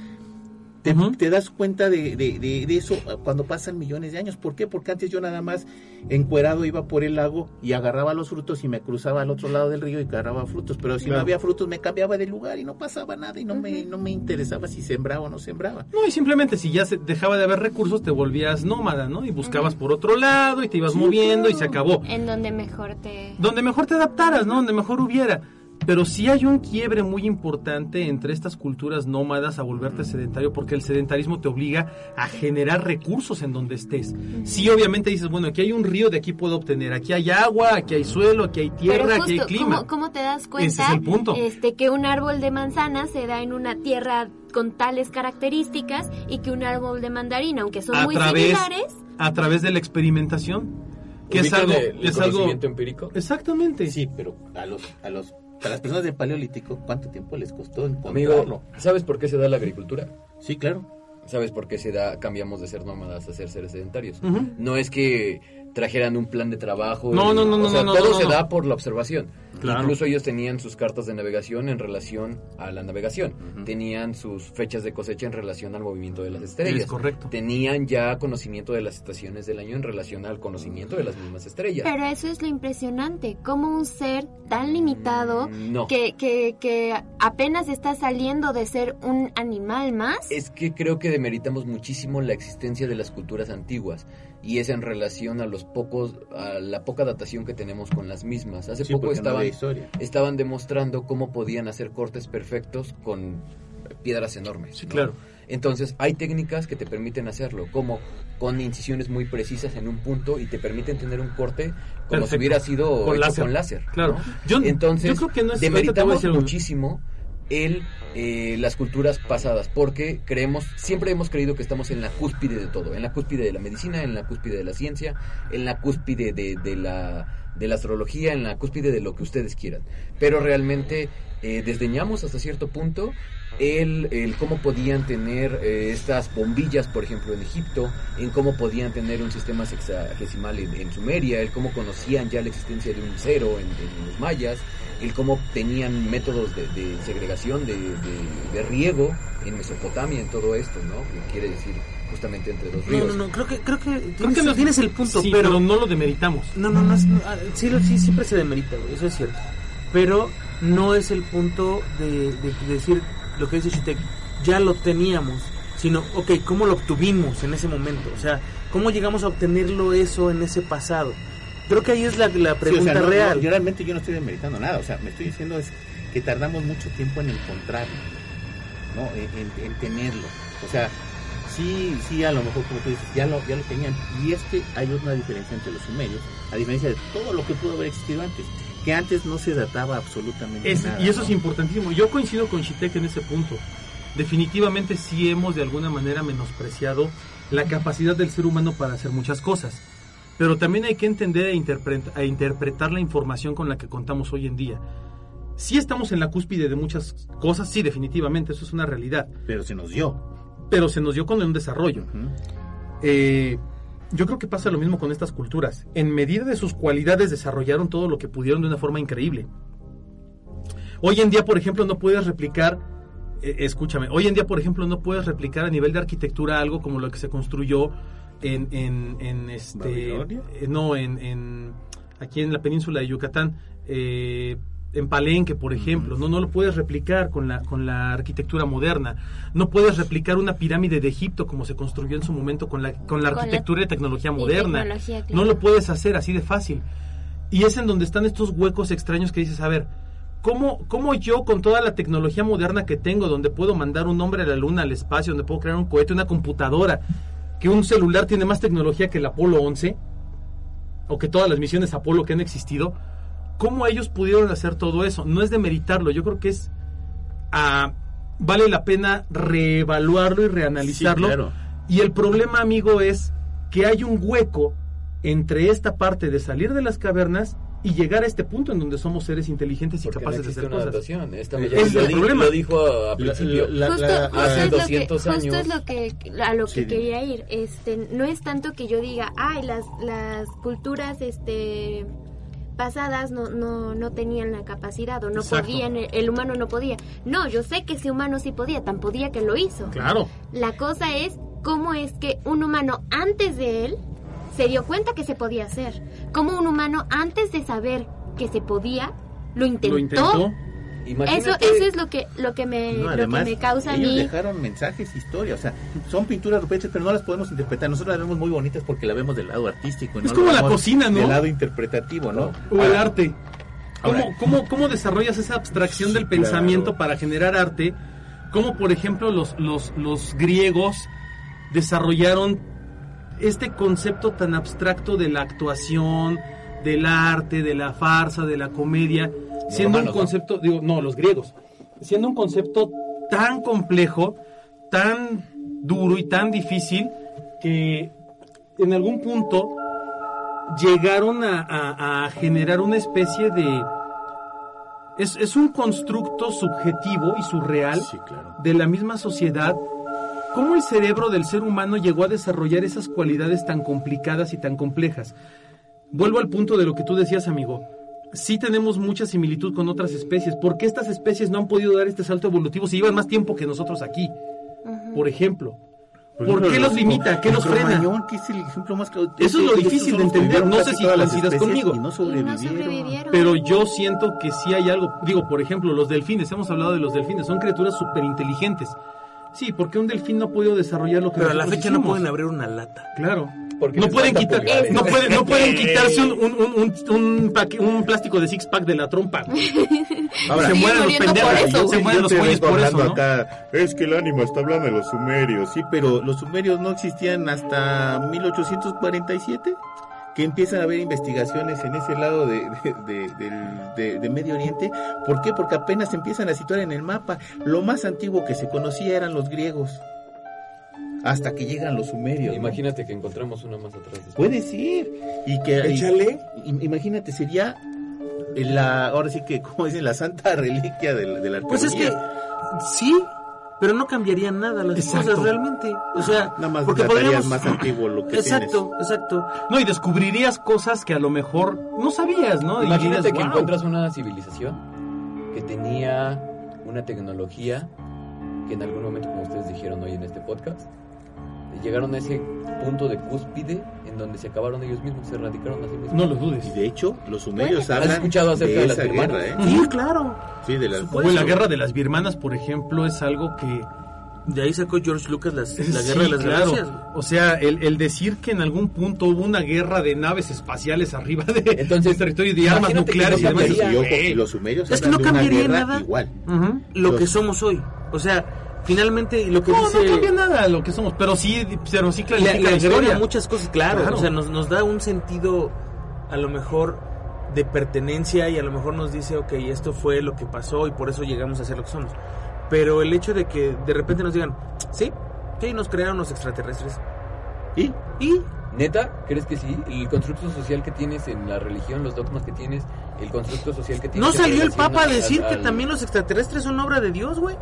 te, das cuenta de, de- de- de eso cuando pasan millones de años. ¿Por qué? Porque antes yo nada más encuerado iba por el lago y agarraba los frutos y me cruzaba al otro lado del río y agarraba frutos. Pero si Claro. no había frutos me cambiaba de lugar y no pasaba nada y no, me, no me interesaba si sembraba o no sembraba. No, y simplemente si ya se dejaba de haber recursos, te volvías nómada, ¿no? Y buscabas por otro lado y te ibas moviendo y se acabó. En donde mejor te... Donde mejor te adaptaras, ¿no? Donde mejor hubiera. Pero sí hay un quiebre muy importante entre estas culturas nómadas a volverte sedentario, porque el sedentarismo te obliga a generar recursos en donde estés. Sí, obviamente dices, bueno, aquí hay un río, de aquí puedo obtener, aquí hay agua, aquí hay suelo, aquí hay tierra, Pero aquí hay clima. ¿cómo, cómo te das cuenta Ese es el punto. Este, que un árbol de manzana se da en una tierra con tales características y que un árbol de mandarina, aunque son a muy través, similares, a través de la experimentación, que es ¿Ubican algo, el- el es algo, conocimiento empírico? exactamente. Sí, pero a los, a los, a las personas del paleolítico, ¿cuánto tiempo les costó Amigo, encontrarlo? ¿sabes por qué se da la agricultura? Sí, claro. ¿Sabes por qué se da, cambiamos de ser nómadas a ser seres sedentarios? No es que trajeran un plan de trabajo. No, y- no, no, o no, sea, no, todo no, no, se da por la observación. Claro. Incluso ellos tenían sus cartas de navegación en relación a la navegación. Tenían sus fechas de cosecha en relación al movimiento de las estrellas. Es correcto. Tenían ya conocimiento de las estaciones del año en relación al conocimiento de las mismas estrellas. pero eso es lo impresionante, como un ser tan limitado Mm, No. que, que, que apenas está saliendo de ser un animal más. Es que creo que demeritamos muchísimo la existencia de las culturas antiguas y es en relación a los pocos, a la poca datación que tenemos con las mismas. Hace Sí, poco no estaban, estaban demostrando cómo podían hacer cortes perfectos con piedras enormes. Sí, ¿no? claro. Entonces hay técnicas que te permiten hacerlo, como con incisiones muy precisas en un punto y te permiten tener un corte como si hubiera sido Con hecho láser. con láser. Claro. ¿no? Yo- Entonces yo creo que no es- demeritamos muchísimo el eh, las culturas pasadas porque creemos siempre hemos creído que estamos en la cúspide de todo en la cúspide de la medicina en la cúspide de la ciencia en la cúspide de, de la de la astrología en la cúspide de lo que ustedes quieran. Pero realmente eh, desdeñamos hasta cierto punto el, el cómo podían tener eh, estas bombillas, por ejemplo, en Egipto, en cómo podían tener un sistema sexagesimal en, en Sumeria, el cómo conocían ya la existencia de un cero en, en los mayas, el cómo tenían métodos de, de segregación, de, de- de riego en Mesopotamia, en todo esto, ¿no? Que quiere decir justamente entre dos No, ríos. no, no, creo que, creo que, Creo tienes, que no- tienes el punto, Sí, pero, pero no lo demeritamos. No, no, no, es- no, ah, sí, sí, siempre se demerita, güey, eso es cierto. Pero no es el punto de, de- de decir lo que dice Shitek, ya lo teníamos, sino, ok, ¿cómo lo obtuvimos en ese momento? O sea, ¿cómo llegamos a obtenerlo eso en ese pasado? Creo que ahí es la, la Sí, o sea, pregunta no- no, real. yo realmente yo no estoy demeritando nada, o sea, me estoy diciendo es que tardamos mucho tiempo en encontrarlo, ¿no? En, en- en tenerlo. O sea, sí, sí, a lo mejor como tú dices, ya lo, ya lo tenían. Y es que hay una diferencia entre los sumerios, a diferencia de todo lo que pudo haber existido antes. que antes no se databa absolutamente Es- nada. y eso es ¿no? importantísimo. Yo coincido con Shitek en ese punto. Definitivamente sí hemos de alguna manera menospreciado la capacidad del ser humano para hacer muchas cosas. Pero también hay que entender e, e interpretar la información con la que contamos hoy en día. Sí estamos en la cúspide de muchas cosas, sí, definitivamente, eso es una realidad. Pero se nos dio. Pero se nos dio con un desarrollo. Eh, yo creo que pasa lo mismo con estas culturas. En medida de sus cualidades desarrollaron todo lo que pudieron de una forma increíble. Hoy en día, por ejemplo, no puedes replicar, eh, escúchame, hoy en día, por ejemplo, no puedes replicar a nivel de arquitectura algo como lo que se construyó en, en, en este, eh, no, en, en- aquí en la península de Yucatán, eh, en Palenque, por ejemplo, no, no lo puedes replicar con la, con la arquitectura moderna, no puedes replicar una pirámide de Egipto como se construyó en su momento con la, con la Con la- arquitectura y tecnología y moderna. tecnología, claro. No lo puedes hacer así de fácil. Y es en donde están estos huecos extraños que dices, a ver, ¿cómo, ¿cómo yo con toda la tecnología moderna que tengo, donde puedo mandar un hombre a la luna, al espacio, donde puedo crear un cohete, una computadora, que un celular tiene más tecnología que el Apolo 11, o que todas las misiones Apolo que han existido, ¿cómo ellos pudieron hacer todo eso? No es de meritarlo, yo creo que es... ah, vale la pena reevaluarlo y reanalizarlo. Sí, claro. Y el problema, amigo, es que hay un hueco entre esta parte de salir de las cavernas y llegar a este punto en donde somos seres inteligentes y Porque no capaces de hacer una cosas. adaptación. Esta es el problema. lo dijo a La- principio. la- justo, la- justo hace es lo que, 200 justo años. es lo que a lo que Sí, quería ir este no es tanto que yo diga ay las las culturas este pasadas no no no tenían la capacidad o no Exacto. podían el, el humano no podía no yo sé que ese humano sí podía tan podía que lo hizo Claro. la cosa es cómo es que un humano antes de él se dio cuenta que se podía hacer cómo un humano antes de saber que se podía lo intentó, Lo intentó. eso eso es lo que lo que me No, lo además, que me causa a ellos mí dejaron mensajes, historia, o sea, son pinturas rupestres, pero no las podemos interpretar. Nosotros las vemos muy bonitas porque la vemos del lado artístico. y Es no como la cocina, ¿no? Del lado interpretativo, ¿no? O el arte. ¿Cómo, ahora- cómo, cómo desarrollas esa abstracción Sí, del pensamiento claro. para generar arte? Como por ejemplo los, los, los griegos desarrollaron este concepto tan abstracto de la actuación, del arte, de la farsa, de la comedia, siendo romanos, un ¿no? concepto, digo, no, los griegos, siendo un concepto tan complejo, tan duro y tan difícil que en algún punto llegaron a, a- a generar una especie de... Es, es un constructo subjetivo y surreal Sí, claro. de la misma sociedad. ¿Cómo el cerebro del ser humano llegó a desarrollar esas cualidades tan complicadas y tan complejas? Vuelvo al punto de lo que tú decías, amigo. Sí tenemos mucha similitud con otras especies. ¿Por qué estas especies no han podido dar este salto evolutivo si llevan más tiempo que nosotros aquí? Por ejemplo. ¿Por, ejemplo, qué los limita? ¿Qué los frena? Que es el ejemplo más claro. Eso es lo difícil de entender. No sé si coincidas conmigo. Y no no sobrevivieron. Pero yo siento que sí hay algo. Digo, por ejemplo, los delfines. Hemos hablado de los delfines. Son criaturas súper inteligentes. Sí, porque un delfín no ha podido desarrollar lo que Pero a la fecha no hicimos. pueden abrir una lata. Claro. Porque no pueden, quitar, pulgares. no, pueden, no pueden quitarse un, un, un, un, un paque- un plástico de six pack de la trompa. Ahora, se mueren los pendejos. se mueren los güeyes por eso, ¿no? acá, es que el ánimo está hablando de los sumerios, sí, pero los sumerios no existían hasta 1847, que empiezan a haber investigaciones en ese lado de, de, de- del- de- de Medio Oriente. ¿Por qué? Porque apenas se empiezan a situar en el mapa. Lo más antiguo que se conocía eran los griegos, hasta que llegan los sumerios. ¿no? Imagínate que encontramos una más atrás. después. Puedes ir. Y que, y- Échale. im- imagínate, sería la, ahora sí que, como dicen, la santa reliquia de la, de la Pues es que sí, pero no cambiaría nada las Exacto. cosas realmente. O sea, Nada más porque podríamos más antiguo lo que Exacto, exacto. No, y descubrirías cosas que a lo mejor no sabías, ¿no? Y Imagínate dirías, que "Wow". encuentras una civilización que tenía una tecnología que en algún momento, como ustedes dijeron hoy en este podcast, llegaron a ese punto de cúspide en donde se acabaron ellos mismos, se erradicaron a sí mismos. No lo dudes. Y de hecho, los sumerios ¿Has hablan escuchado acerca de las birmanas? guerra, ¿eh? Sí, claro. Sí, de las O la guerra de las birmanas, por ejemplo, es algo que... De ahí sacó George Lucas las- la Sí, guerra de las claro. galaxias. O sea, el, el decir que en algún punto hubo una guerra de naves espaciales arriba de, Entonces, de territorio y de armas nucleares y no demás. Y cambiaría. ojo, Eh, y los sumerios Es que no de cambiaría nada. igual. ujú. Lo Los- que somos hoy. O sea, finalmente lo que No, dice... no cambia nada lo que somos, pero sí, pero sí clarifica le la agrega historia. muchas cosas, claro, Claro. o sea, nos, nos da un sentido a lo mejor de pertenencia y a lo mejor nos dice, ok, esto fue lo que pasó y por eso llegamos a ser lo que somos. Pero el hecho de que de repente nos digan, sí, sí, nos crearon los extraterrestres. ¿Y? ¿Y? ¿Neta? ¿Crees que sí? El constructo social que tienes en la religión, los dogmas que tienes, el constructo social que tienes... ¿No salió el Papa a al- decir que también los extraterrestres son obra de Dios, güey?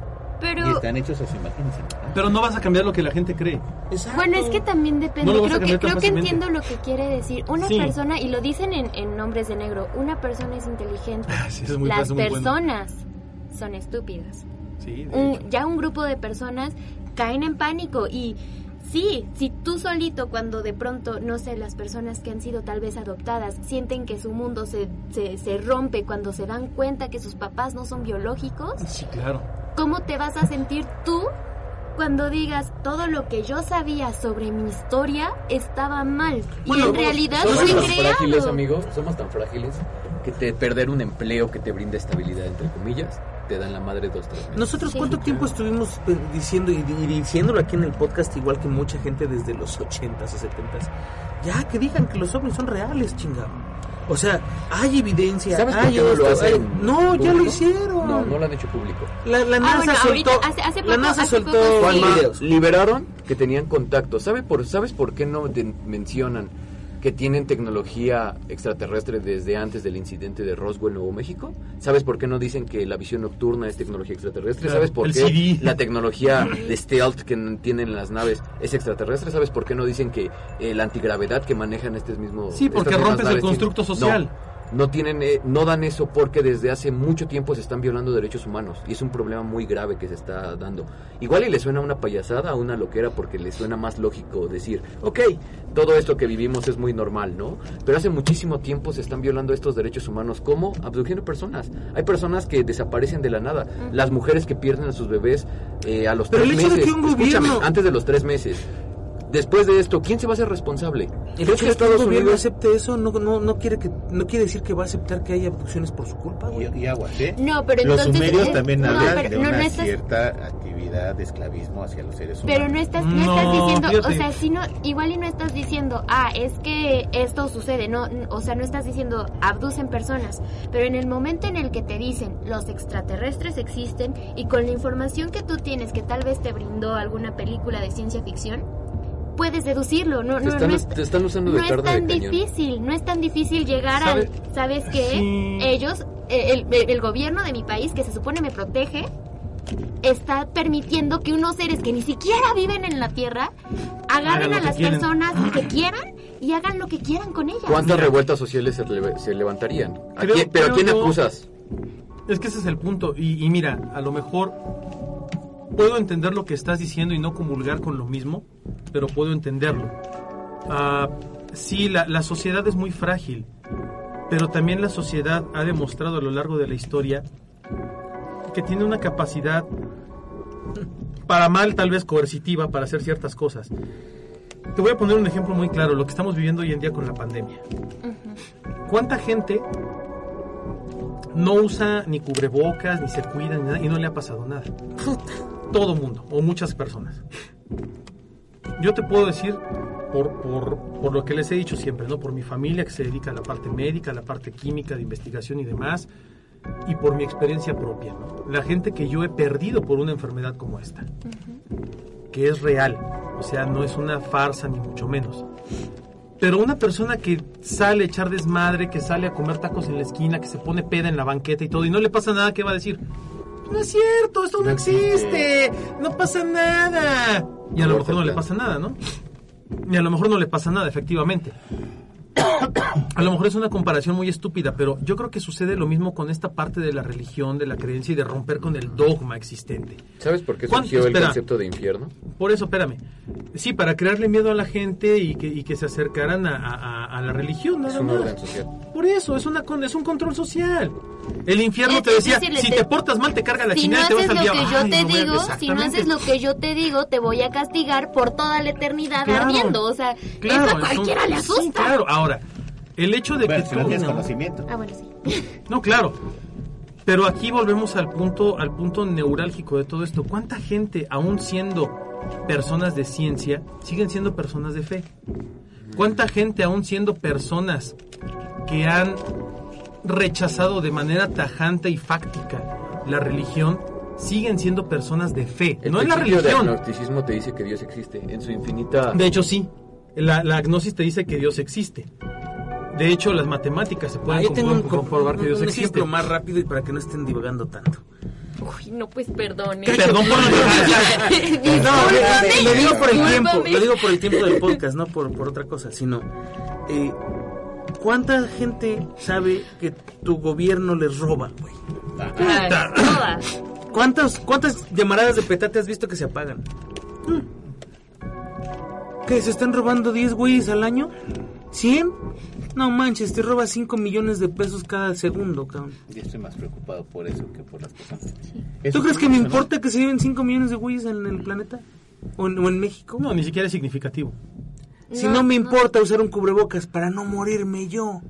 Y Pero están hechos a su imagen. Pero no vas a cambiar lo que la gente cree. Exacto. Bueno, es que también depende. No creo que, creo que entiendo lo que quiere decir. Una Sí. persona, y lo dicen en, en Nombres de Negro, una persona es inteligente. Ah, sí, es muy- Las es muy bueno. personas son estúpidas. Sí, Un- ya un grupo de personas caen en pánico y sí, si tú solito cuando de pronto, no sé, las personas que han sido tal vez adoptadas sienten que su mundo se, se, se rompe cuando se dan cuenta que sus papás no son biológicos, Sí, claro. ¿cómo te vas a sentir tú cuando digas todo lo que yo sabía sobre mi historia estaba mal? Bueno, y en realidad Somos tan frágiles, amigos, somos tan frágiles que te perder un empleo que te brinda estabilidad, entre comillas, te dan la madre dos, tres meses. Nosotros Sí. cuánto tiempo estuvimos diciendo y, y diciéndolo aquí en el podcast igual que mucha gente desde los 80s o 70s. Ya que digan que los ovnis son reales, chingado. O sea, hay evidencia, ¿Sabes por hay qué no lo hacen hay- No, ya lo público? hicieron. No, no lo han hecho público. La, la Ah, NASA bueno, ahorita, soltó, hace- hace la poco- NASA hace soltó poco sí. Liberaron que tenían contacto. ¿Sabe por, ¿Sabes por qué no te mencionan que tienen tecnología extraterrestre desde antes del incidente de Roswell, Nuevo México? ¿Sabes por qué no dicen que la visión nocturna es tecnología extraterrestre? ¿Sabes por qué CD. la tecnología de stealth que tienen las naves es extraterrestre? ¿Sabes por qué no dicen que eh, la antigravedad que manejan este mismo Sí, porque rompes el constructo tienen- social. No, no tienen eh, no dan eso porque desde hace mucho tiempo se están violando derechos humanos y es un problema muy grave que se está dando. Igual y le suena una payasada una loquera porque le suena más lógico decir ok todo esto que vivimos es muy normal no pero hace muchísimo tiempo se están violando estos derechos humanos. Como abduciendo personas. Hay personas que desaparecen de la nada. Las mujeres que pierden a sus bebés eh, a los Pero tres meses. que un gobierno- antes de los tres meses Después de esto, ¿quién se va a hacer responsable? El ¿Crees hecho que de que Estados el gobierno Unidos acepte eso no, no, no, quiere que, no quiere decir que va a aceptar que haya abducciones por su culpa. Y, y aguas, ¿eh? No, pero Los entonces- sumerios eh, también no, hablan pero de no, una no estás- cierta actividad de esclavismo hacia los seres humanos. Pero no estás, no No, estás diciendo, fíjate. o sea, si no, igual y no estás diciendo, ah, es que esto sucede, no, o sea, no estás diciendo abducen personas, pero en el momento en el que te dicen los extraterrestres existen y con la información que tú tienes que tal vez te brindó alguna película de ciencia ficción, puedes deducirlo, no, te no, están, no es, te están usando de no es tan de cañón? difícil, no es tan difícil llegar ¿Sabe? al, ¿sabes qué? Sí. Ellos, eh, el, el- el gobierno de mi país, que se supone me protege, está permitiendo que unos seres que ni siquiera viven en la Tierra agarren a las quieren. personas que quieran y hagan lo que quieran con ellas. ¿Cuántas Mira. revueltas sociales se, levantarían? ¿A Creo- quién- ¿Pero a quién yo- acusas? Es que ese es el punto. Y, y mira, a lo mejor puedo entender lo que estás diciendo y no comulgar con lo mismo, pero puedo entenderlo. Ah, sí, la, la sociedad es muy frágil, pero también la sociedad ha demostrado a lo largo de la historia que tiene una capacidad, para mal tal vez coercitiva, para hacer ciertas cosas. Te voy a poner un ejemplo muy claro, lo que estamos viviendo hoy en día con la pandemia. ¿Cuánta gente no usa ni cubrebocas, ni se cuida, ni nada, y no le ha pasado nada? Todo mundo, o muchas personas. Yo te puedo decir, por, por, por lo que les he dicho siempre, ¿no? Por mi familia que se dedica a la parte médica, a la parte química, de investigación y demás, y por mi experiencia propia, ¿no? La gente que yo he perdido por una enfermedad como esta, que es real, o sea, no es una farsa ni mucho menos. Pero una persona que sale a echar desmadre, que sale a comer tacos en la esquina, que se pone peda en la banqueta y todo, y no le pasa nada, ¿qué va a decir? No es cierto, esto no, No existe. existe. no pasa nada. Y a lo mejor no le pasa nada, ¿no? Y a lo mejor no le pasa nada, efectivamente. A lo mejor es una comparación muy estúpida, pero yo creo que sucede lo mismo con esta parte de la religión, de la creencia y de romper con el dogma existente. ¿Sabes por qué ¿Cuánto- surgió el espera. concepto de infierno? Por eso, espérame. Sí, para crearle miedo a la gente y que, y que se acercaran a, a- a- a la religión, nada Es un más. orden social. Por eso, es, una, es un control social. El infierno Es te decía, decirle, si te- te portas mal te carga la si no chingada y te vas haces al lo diablo. que yo Ay, te no digo, si no haces lo que yo te digo, te voy a castigar por toda la eternidad Claro. ardiendo. O sea, Claro, eso a es un- cualquiera le sí, asusta. claro, ahora, el hecho de Bueno, que si no tú- tienes no. conocimiento. Ah, bueno, sí. No, claro. Pero aquí volvemos al punto, al punto neurálgico de todo esto. ¿Cuánta gente, aún siendo personas de ciencia, siguen siendo personas de fe? ¿Cuánta gente, aún siendo personas que han rechazado de manera tajante y fáctica la religión, siguen siendo personas de fe. El no es la religión. agnosticismo te dice que Dios existe en su infinita... De hecho, sí. La, la agnosis te dice que Dios existe. De hecho, las matemáticas se Ah, pueden yo tengo un, compro- comprobar que un- Dios un existe. ejemplo más rápido y para que no estén divagando tanto. Uy, no, pues perdone. Perdón por la No, Discúlpame, lo digo por el tiempo, lo digo por el tiempo del podcast, no por, por otra cosa, sino eh, ¿cuánta gente sabe que tu gobierno les roba, güey? Todas. ¿Cuántas, ¿Cuántas llamaradas de petate has visto que se apagan? Mm. ¿Qué? ¿Se están robando 10 güeyes al año? ¿100? No manches, te robas 5 millones de pesos cada segundo, cabrón. Yo estoy más preocupado por eso que por las personas. ¿Tú crees que me importa que se lleven 5 millones de güeyes en el planeta? ¿O en, o en México? No, ni siquiera es significativo. Si no, me importa usar un cubrebocas para no morirme yo.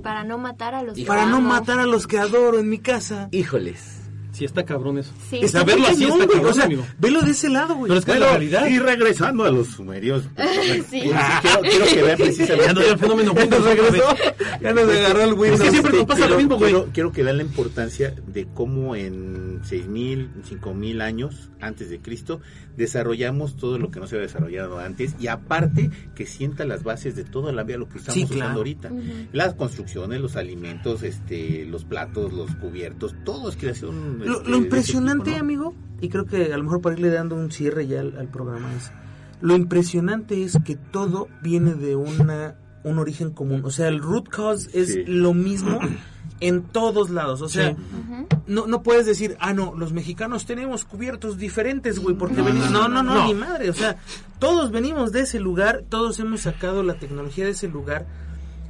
Para no matar a los que Para no matar a los que adoro en mi casa. Híjoles. Sí, está cabrón eso. Sí. Está verlo así está cabrón, O sea, amigo. velo de ese lado, güey. Pero es que es la realidad. Y regresando a los sumerios. Sí. quiero, quiero que vean precisamente. Ya no el fenómeno Ya nos regresó. Ya nos agarró el Windows. Es que siempre nos pasa lo mismo, güey. quiero- quiero que vean la importancia de cómo en 6.000, 5.000 años antes de Cristo desarrollamos todo lo que no se había desarrollado antes y aparte que sienta las bases de toda la vida lo que estamos Sí, usando claro. ahorita. Las construcciones, los alimentos, este, los platos, los cubiertos, todo es creación. Lo, este, lo ese impresionante, tipo, ¿no? amigo, y creo que a lo mejor para irle dando un cierre ya al, al programa es, lo impresionante es que todo viene de una un origen común, o sea, el root cause es Sí. lo mismo en todos lados, o sea, Sí. no, no puedes decir, ah, no, los mexicanos tenemos cubiertos diferentes, güey, porque No, venimos, no, no, no, no, no. ni madre, o sea, todos venimos de ese lugar, todos hemos sacado la tecnología de ese lugar,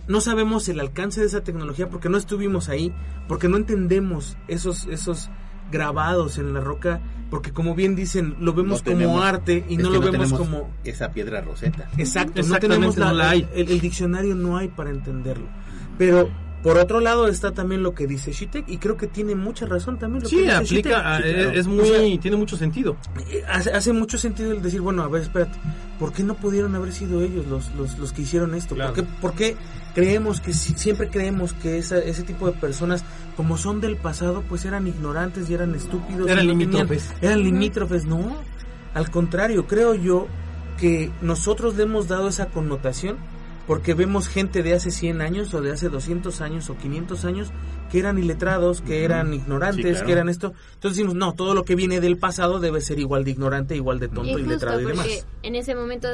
no sabemos el alcance de esa tecnología porque no estuvimos ahí, porque no entendemos esos, esos grabados en la roca, porque como bien dicen, lo vemos No como tenemos- arte y no lo vemos como... esa piedra roseta. Exacto, no Exactamente, tenemos la, no la hay. El, el diccionario no hay para entenderlo. Pero por otro lado está también lo que dice Shitek y creo que tiene mucha razón también lo que Sí, dice aplica, Shitek. a- es, es muy, O sea, tiene mucho sentido. eh, hace, hace mucho sentido el decir, bueno, a ver, espérate, ¿por qué no pudieron haber sido ellos los, los, los que hicieron esto? Claro. ¿Por, qué, por qué creemos que si- siempre creemos que esa, ese tipo de personas, como son del pasado, pues eran ignorantes y eran estúpidos? Eran limítrofes. eran limítrofes, no. Al contrario, creo yo que nosotros le hemos dado esa connotación porque vemos gente de hace 100 años o de hace 200 años o 500 años que eran iletrados, que eran ignorantes, Sí, claro. que eran esto. Entonces decimos, no, todo lo que viene del pasado debe ser igual de ignorante, igual de tonto, Y justo iletrado y porque demás. en ese momento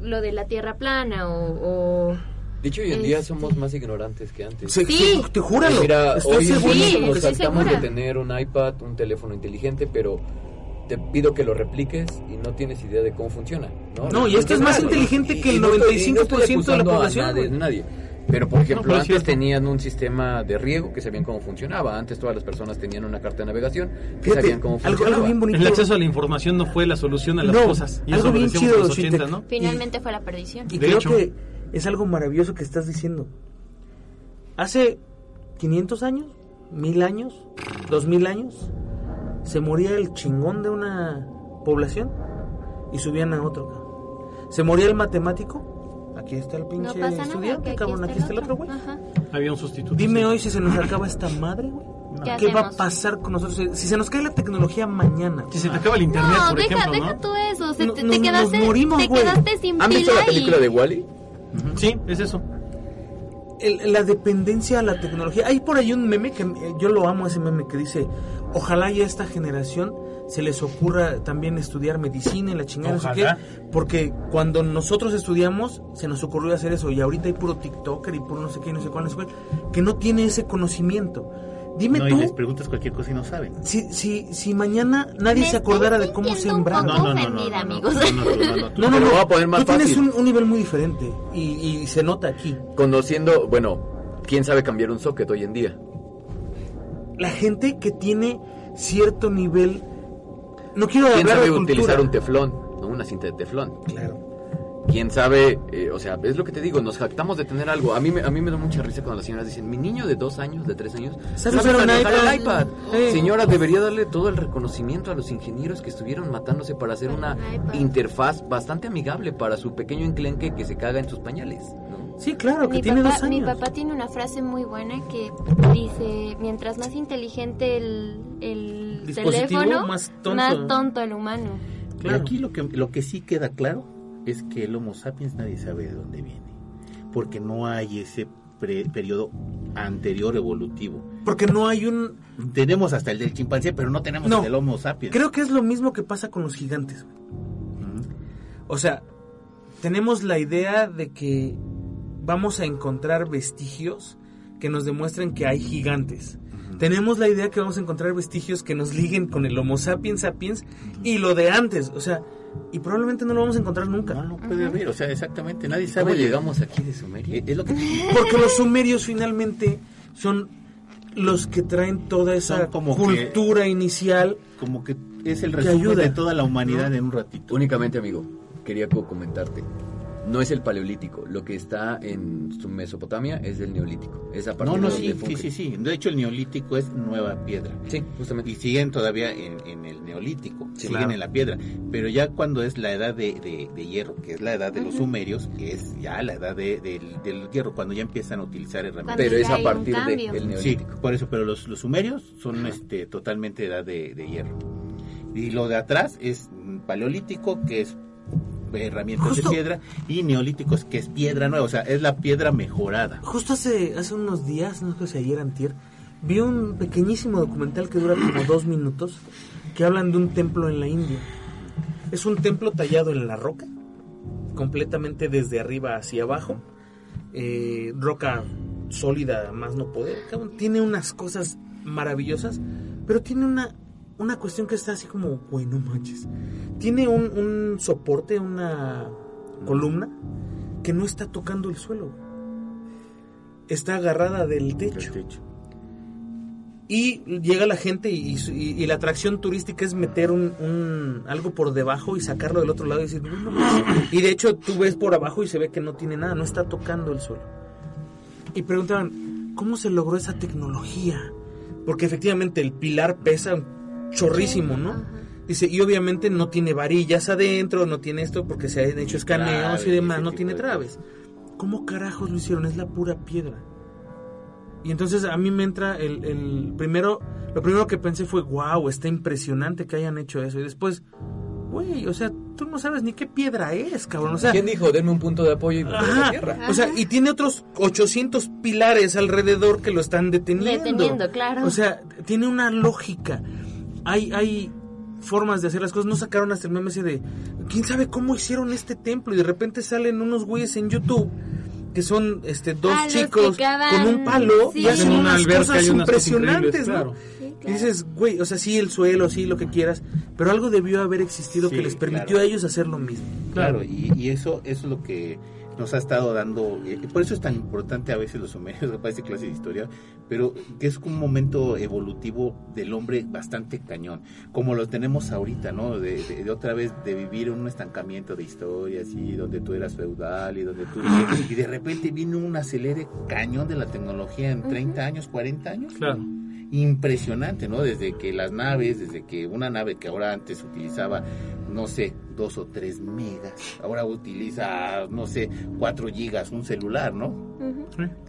lo de la tierra plana o... o- De hecho, hoy en día somos más ignorantes que antes. Sí. se- te júralo. Mira, estoy hoy Sí, nos estoy saltamos de tener un iPad, un teléfono inteligente, pero te pido que lo repliques y no tienes idea de cómo funciona. No, No, y esto es más inteligente que el no estoy- y 95% de la acusando a población, Nadie, nadie. Pero, por ejemplo, pero es antes cierto. tenían un sistema de riego que sabían cómo funcionaba. Antes todas las personas tenían una carta de navegación que Fíjate, sabían cómo algo, funcionaba. algo bien bonito. El acceso a la información no fue la solución a las No, cosas. Y algo eso bien chido, los 80, Shitek. ¿no? Finalmente fue la perdición. Y De creo hecho. que es algo maravilloso que estás diciendo. Hace 500 años, mil años, dos mil años, se moría el chingón de una población y subían a otro. cabrón. Se moría el matemático. Aquí está el No pinche pasa nada. estudiante, aquí cabrón. Aquí está el otro, güey. Había un sustituto. Dime sí. hoy si se nos acaba esta madre, güey. ¿Qué ¿Qué va a pasar con nosotros? Si se nos cae la tecnología mañana. Si se te acaba el internet, No, por deja, ejemplo, deja ¿no? tú eso. Se- No- te, nos- te quedaste, nos morimos, te güey. quedaste sin ¿Han visto la película y- de Wally? Sí, es eso. El- la dependencia a la tecnología. Hay por ahí un meme que eh, yo lo amo, ese meme que dice, ojalá ya a esta generación se les ocurra también estudiar medicina y la chingada, no sé qué, porque cuando nosotros estudiamos se nos ocurrió hacer eso y ahorita hay puro TikToker y puro no sé qué, no sé cuál, no sé cuál, que no tiene ese conocimiento. Dime No, y tú, les preguntas cualquier cosa y no saben. si, si, si mañana nadie Me se acordara de cómo sembrar. No, no, no, no, no, no, amigos. no, no, no, voy a poner más Tú tienes fácil. un, un nivel muy diferente y, y se nota aquí. Conociendo, bueno, ¿quién sabe cambiar un socket hoy en día? La gente que tiene cierto nivel... No quiero ¿Quién hablar sabe de cultura. utilizar un teflón? ¿no? Una cinta de teflón. Claro. ¿Quién sabe? eh, o sea, es lo que te digo, nos jactamos de tener algo. A mí, me, a mí me da mucha risa cuando las señoras dicen, mi niño de dos años, de tres años, ¿Sabe usar un iPad?" el iPad. Señora, debería darle todo el reconocimiento a los ingenieros que estuvieron matándose para hacer una interfaz bastante amigable para su pequeño enclenque que se caga en sus pañales. ¿no? Sí, claro, que mi tiene papá, dos Mi años. papá tiene una frase muy buena que dice, mientras más inteligente el, el Dispositivo, teléfono, más tonto. tonto el humano. Claro. aquí lo que, lo que sí queda claro es que el Homo sapiens nadie sabe de dónde viene. Porque no hay ese pre- periodo anterior evolutivo. Porque no hay un... Tenemos hasta el del chimpancé, pero no tenemos No. el del Homo sapiens. Creo que es lo mismo que pasa con los gigantes. O sea, tenemos la idea de que vamos a encontrar vestigios que nos demuestren que hay gigantes. Tenemos la idea que vamos a encontrar vestigios que nos liguen con el Homo sapiens sapiens y lo de antes. O sea, y probablemente no lo vamos a encontrar nunca. No lo puede haber, o sea, exactamente, nadie ¿Cómo sabe. de- llegamos aquí de Sumeria? Eh, Es lo que Porque los sumerios finalmente son los que traen toda esa como cultura inicial. como que es el resumen ayuda. de toda la humanidad en un ratito. Únicamente, amigo, quería co- comentarte. No es el paleolítico. Lo que está en su Mesopotamia es del neolítico. Es a partir No, no, de sí, sí, sí, sí. De hecho, el neolítico es nueva piedra. Sí, justamente. Y siguen todavía en, en el neolítico, Sí, siguen claro. en la piedra. Pero ya cuando es la edad de, de- de hierro, que es la edad de los sumerios, que es ya la edad de- del, del hierro, cuando ya empiezan a utilizar herramientas. Pero es a partir del el Sí, neolítico. por eso, pero los, los sumerios son este, totalmente edad de, de hierro. Y lo de atrás es paleolítico, que es herramientas Justo. de piedra, y neolíticos, que es piedra nueva, o sea, es la piedra mejorada. Justo hace, hace unos días, no sé si ayer antier, vi un pequeñísimo documental que dura como dos minutos que hablan de un templo en la India. Es un templo tallado en la roca, completamente desde arriba hacia abajo, eh, roca sólida, más no poder. Tiene unas cosas maravillosas, pero tiene una, una cuestión que está así como, bueno, manches. Tiene un, un soporte, una columna que no está tocando el suelo. Está agarrada del techo. Y llega la gente y, y- y la atracción turística es meter un, un- algo por debajo y sacarlo del otro lado y decir, "No, no más". y de hecho tú ves por abajo y se ve que no tiene nada, no está tocando el suelo. Y preguntaban, ¿cómo se logró esa tecnología? Porque efectivamente el pilar pesa chorrísimo, ¿no? Ajá. Dice, y obviamente no tiene varillas adentro, no tiene esto porque se han hecho escaneos traves, y demás, no tiene de traves. ¿Cómo carajos lo hicieron? Es la pura piedra. Y entonces a mí me entra el, el primero, lo primero que pensé fue, wow, está impresionante que hayan hecho eso. Y después, güey, o sea, tú no sabes ni qué piedra es, cabrón. O sea, ¿Quién dijo? Denme un punto de apoyo y me voy a la Ajá. tierra. O sea, y tiene otros 800 pilares alrededor que lo están deteniendo. Deteniendo, claro. O sea, tiene una lógica. Hay, hay formas de hacer las cosas. No sacaron hasta el meme ese de, ¿quién sabe cómo hicieron este templo? Y de repente salen unos güeyes en YouTube que son este dos Ah, chicos con un palo sí. y hacen En una unas alberca cosas unas impresionantes, ¿no? claro. Sí, Y dices, güey, o sea, sí, el suelo, sí, lo que quieras, pero algo debió haber existido Sí, que les permitió claro. a ellos hacer lo mismo. Claro, y, y eso, eso es lo que nos ha estado dando, eh, por eso es tan importante a veces los sumerios, que parece clase de historia, pero que es un momento evolutivo del hombre bastante cañón, como lo tenemos ahorita, ¿no? De, de- de otra vez de vivir un estancamiento de historias y donde tú eras feudal y donde tú... Y de repente vino un acelere cañón de la tecnología en 30 años, 40 años Claro. Impresionante, ¿no? Desde que las naves, desde que una nave que ahora antes utilizaba, no sé, dos o tres megas, ahora utiliza, no sé, cuatro gigas, un celular, ¿no?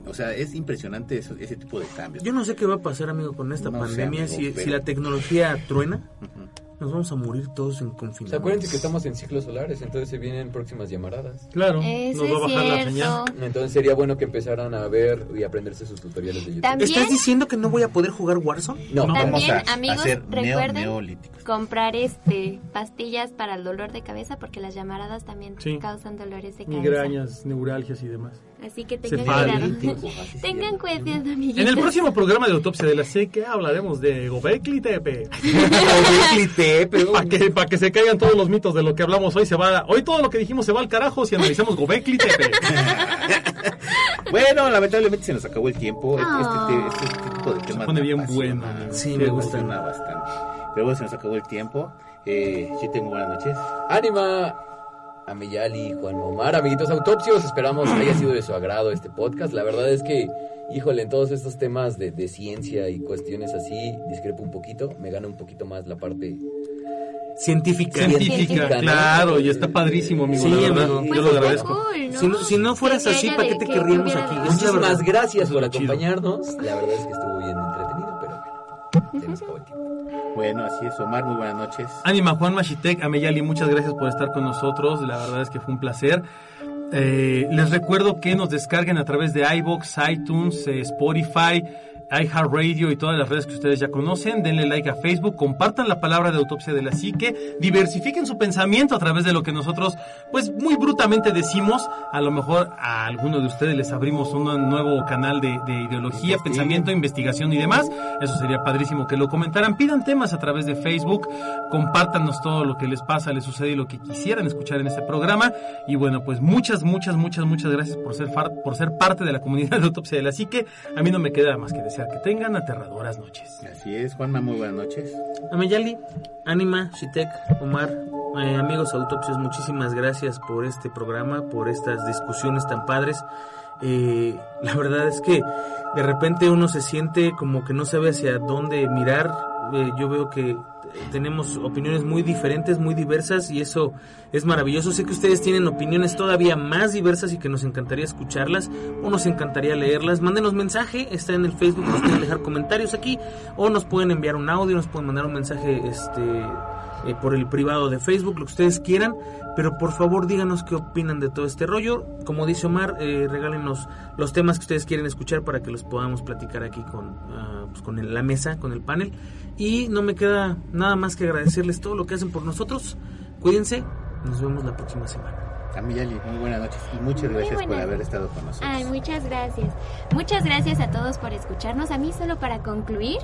O sea, es impresionante eso- ese tipo de cambios. Yo no sé qué va a pasar, amigo, con esta No sé, pandemia. amigo, si, pero- si la tecnología truena. Nos vamos a morir todos en O confinamiento. sea, acuérdense que estamos en ciclos solares, entonces se vienen próximas llamaradas. Claro. Eso nos va a bajar la es señal. cierto. Entonces sería bueno que empezaran a ver y aprenderse sus tutoriales de YouTube. También, ¿Estás diciendo que no voy a poder jugar Warzone? No, No. Vamos también a amigos, hacer recuerden comprar este pastillas para el dolor de cabeza porque las llamaradas también Sí. causan dolores de cabeza. Migrañas, neuralgias y demás. Así que Se tengan cuidado. Se tengan cuidado, amiguitos. En el próximo programa de Autopsia de la Seque hablaremos de Gobekli Tepe. pero... Para que, pa' que se caigan todos los mitos de lo que hablamos hoy. se va Hoy todo lo que dijimos se va al carajo si analizamos Gobekli Tepe. Bueno, lamentablemente se nos acabó el tiempo. Este, Ah. este, este tipo de temas pone me bien bueno. Sí, me me gusta. bastante. Pero bueno, se nos acabó el tiempo. Eh, sí tengo buenas noches. Ánima, Ameyali, Juan Omar, amiguitos autopsios, esperamos que haya sido de su agrado este podcast. La verdad es que, híjole, en todos estos temas de, de ciencia y cuestiones así, discrepo un poquito, me gana un poquito más la parte científica. Científica, Científica, ¿no? claro, y está padrísimo, amigo, Sí, la verdad. amigo. Yo Pues lo está agradezco. cool, ¿no? Si no- si no fueras así, ¿para qué te que querríamos aquí? Muchísimas gracias por acompañarnos. La verdad es que estuvo bien entretenido, bueno, así es, Omar, muy buenas noches. Ánima Juan Machitek, Ameyali, muchas gracias por estar con nosotros. La verdad es que fue un placer. Eh, les recuerdo que nos descarguen a través de iBox, iTunes, eh, Spotify, iHeartRadio y todas las redes que ustedes ya conocen. Denle like a Facebook, compartan la palabra de autopsia de la psique, diversifiquen su pensamiento a través de lo que nosotros, pues muy brutamente decimos. A lo mejor a alguno de ustedes les abrimos un nuevo canal de, de ideología, pensamiento, investigación y demás. Eso sería padrísimo que lo comentaran. Pidan temas a través de Facebook, compártanos todo lo que les pasa, les sucede y lo que quisieran escuchar en este programa. Y bueno, pues muchas, muchas, muchas, muchas gracias por ser, por ser parte de la comunidad de autopsia de la psique. A mí no me queda más que desear que tengan aterradoras noches. Así es, Juanma, muy buenas noches. Ameyali, Anima, Shitek, Omar, eh, amigos autopsios, muchísimas gracias por este programa, por estas discusiones tan padres. Eh, la verdad es que de repente uno se siente como que no sabe hacia dónde mirar. Eh, yo veo que tenemos opiniones muy diferentes, muy diversas y eso es maravilloso. Sé que ustedes tienen opiniones todavía más diversas y que nos encantaría escucharlas o nos encantaría leerlas. Mándenos mensaje, está en el Facebook, nos pueden dejar comentarios aquí o nos pueden enviar un audio, nos pueden mandar un mensaje este eh, por el privado de Facebook, lo que ustedes quieran, pero por favor díganos qué opinan de todo este rollo. Como dice Omar, eh, regálenos los temas que ustedes quieren escuchar para que los podamos platicar aquí con, ah, pues, con el- la mesa, con el panel. Y no me queda nada más que agradecerles todo lo que hacen por nosotros. Cuídense, nos vemos la próxima semana. Amiyali, muy buenas noches y muchas Muy gracias por haber estado con nosotros. Ay, muchas gracias. Muchas gracias a todos por escucharnos. A mí solo para concluir,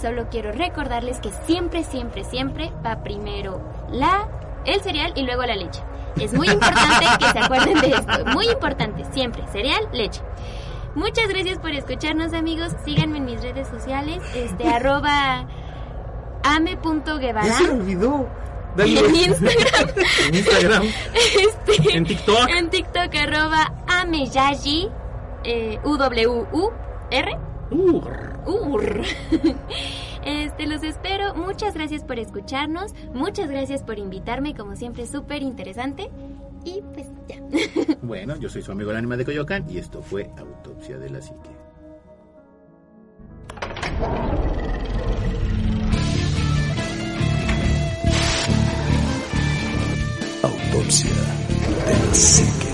solo quiero recordarles que siempre, siempre, siempre va primero la el cereal y luego la leche. Es muy importante que se acuerden de esto. Muy importante, siempre. Cereal, leche. Muchas gracias por escucharnos, amigos. Síganme en mis redes sociales, este, arroba ame.guevara. olvidó. En Instagram, En Instagram, este, en TikTok. en TikTok, arroba ameyayi, eh, U-W-U-R. Ur. Este, los espero. Muchas gracias por escucharnos. Muchas gracias por invitarme. Como siempre, súper interesante. Y pues ya. Bueno, yo soy su amigo el ánima de Coyoacán y esto fue Autopsia de la Psique. Autopsia de la psique.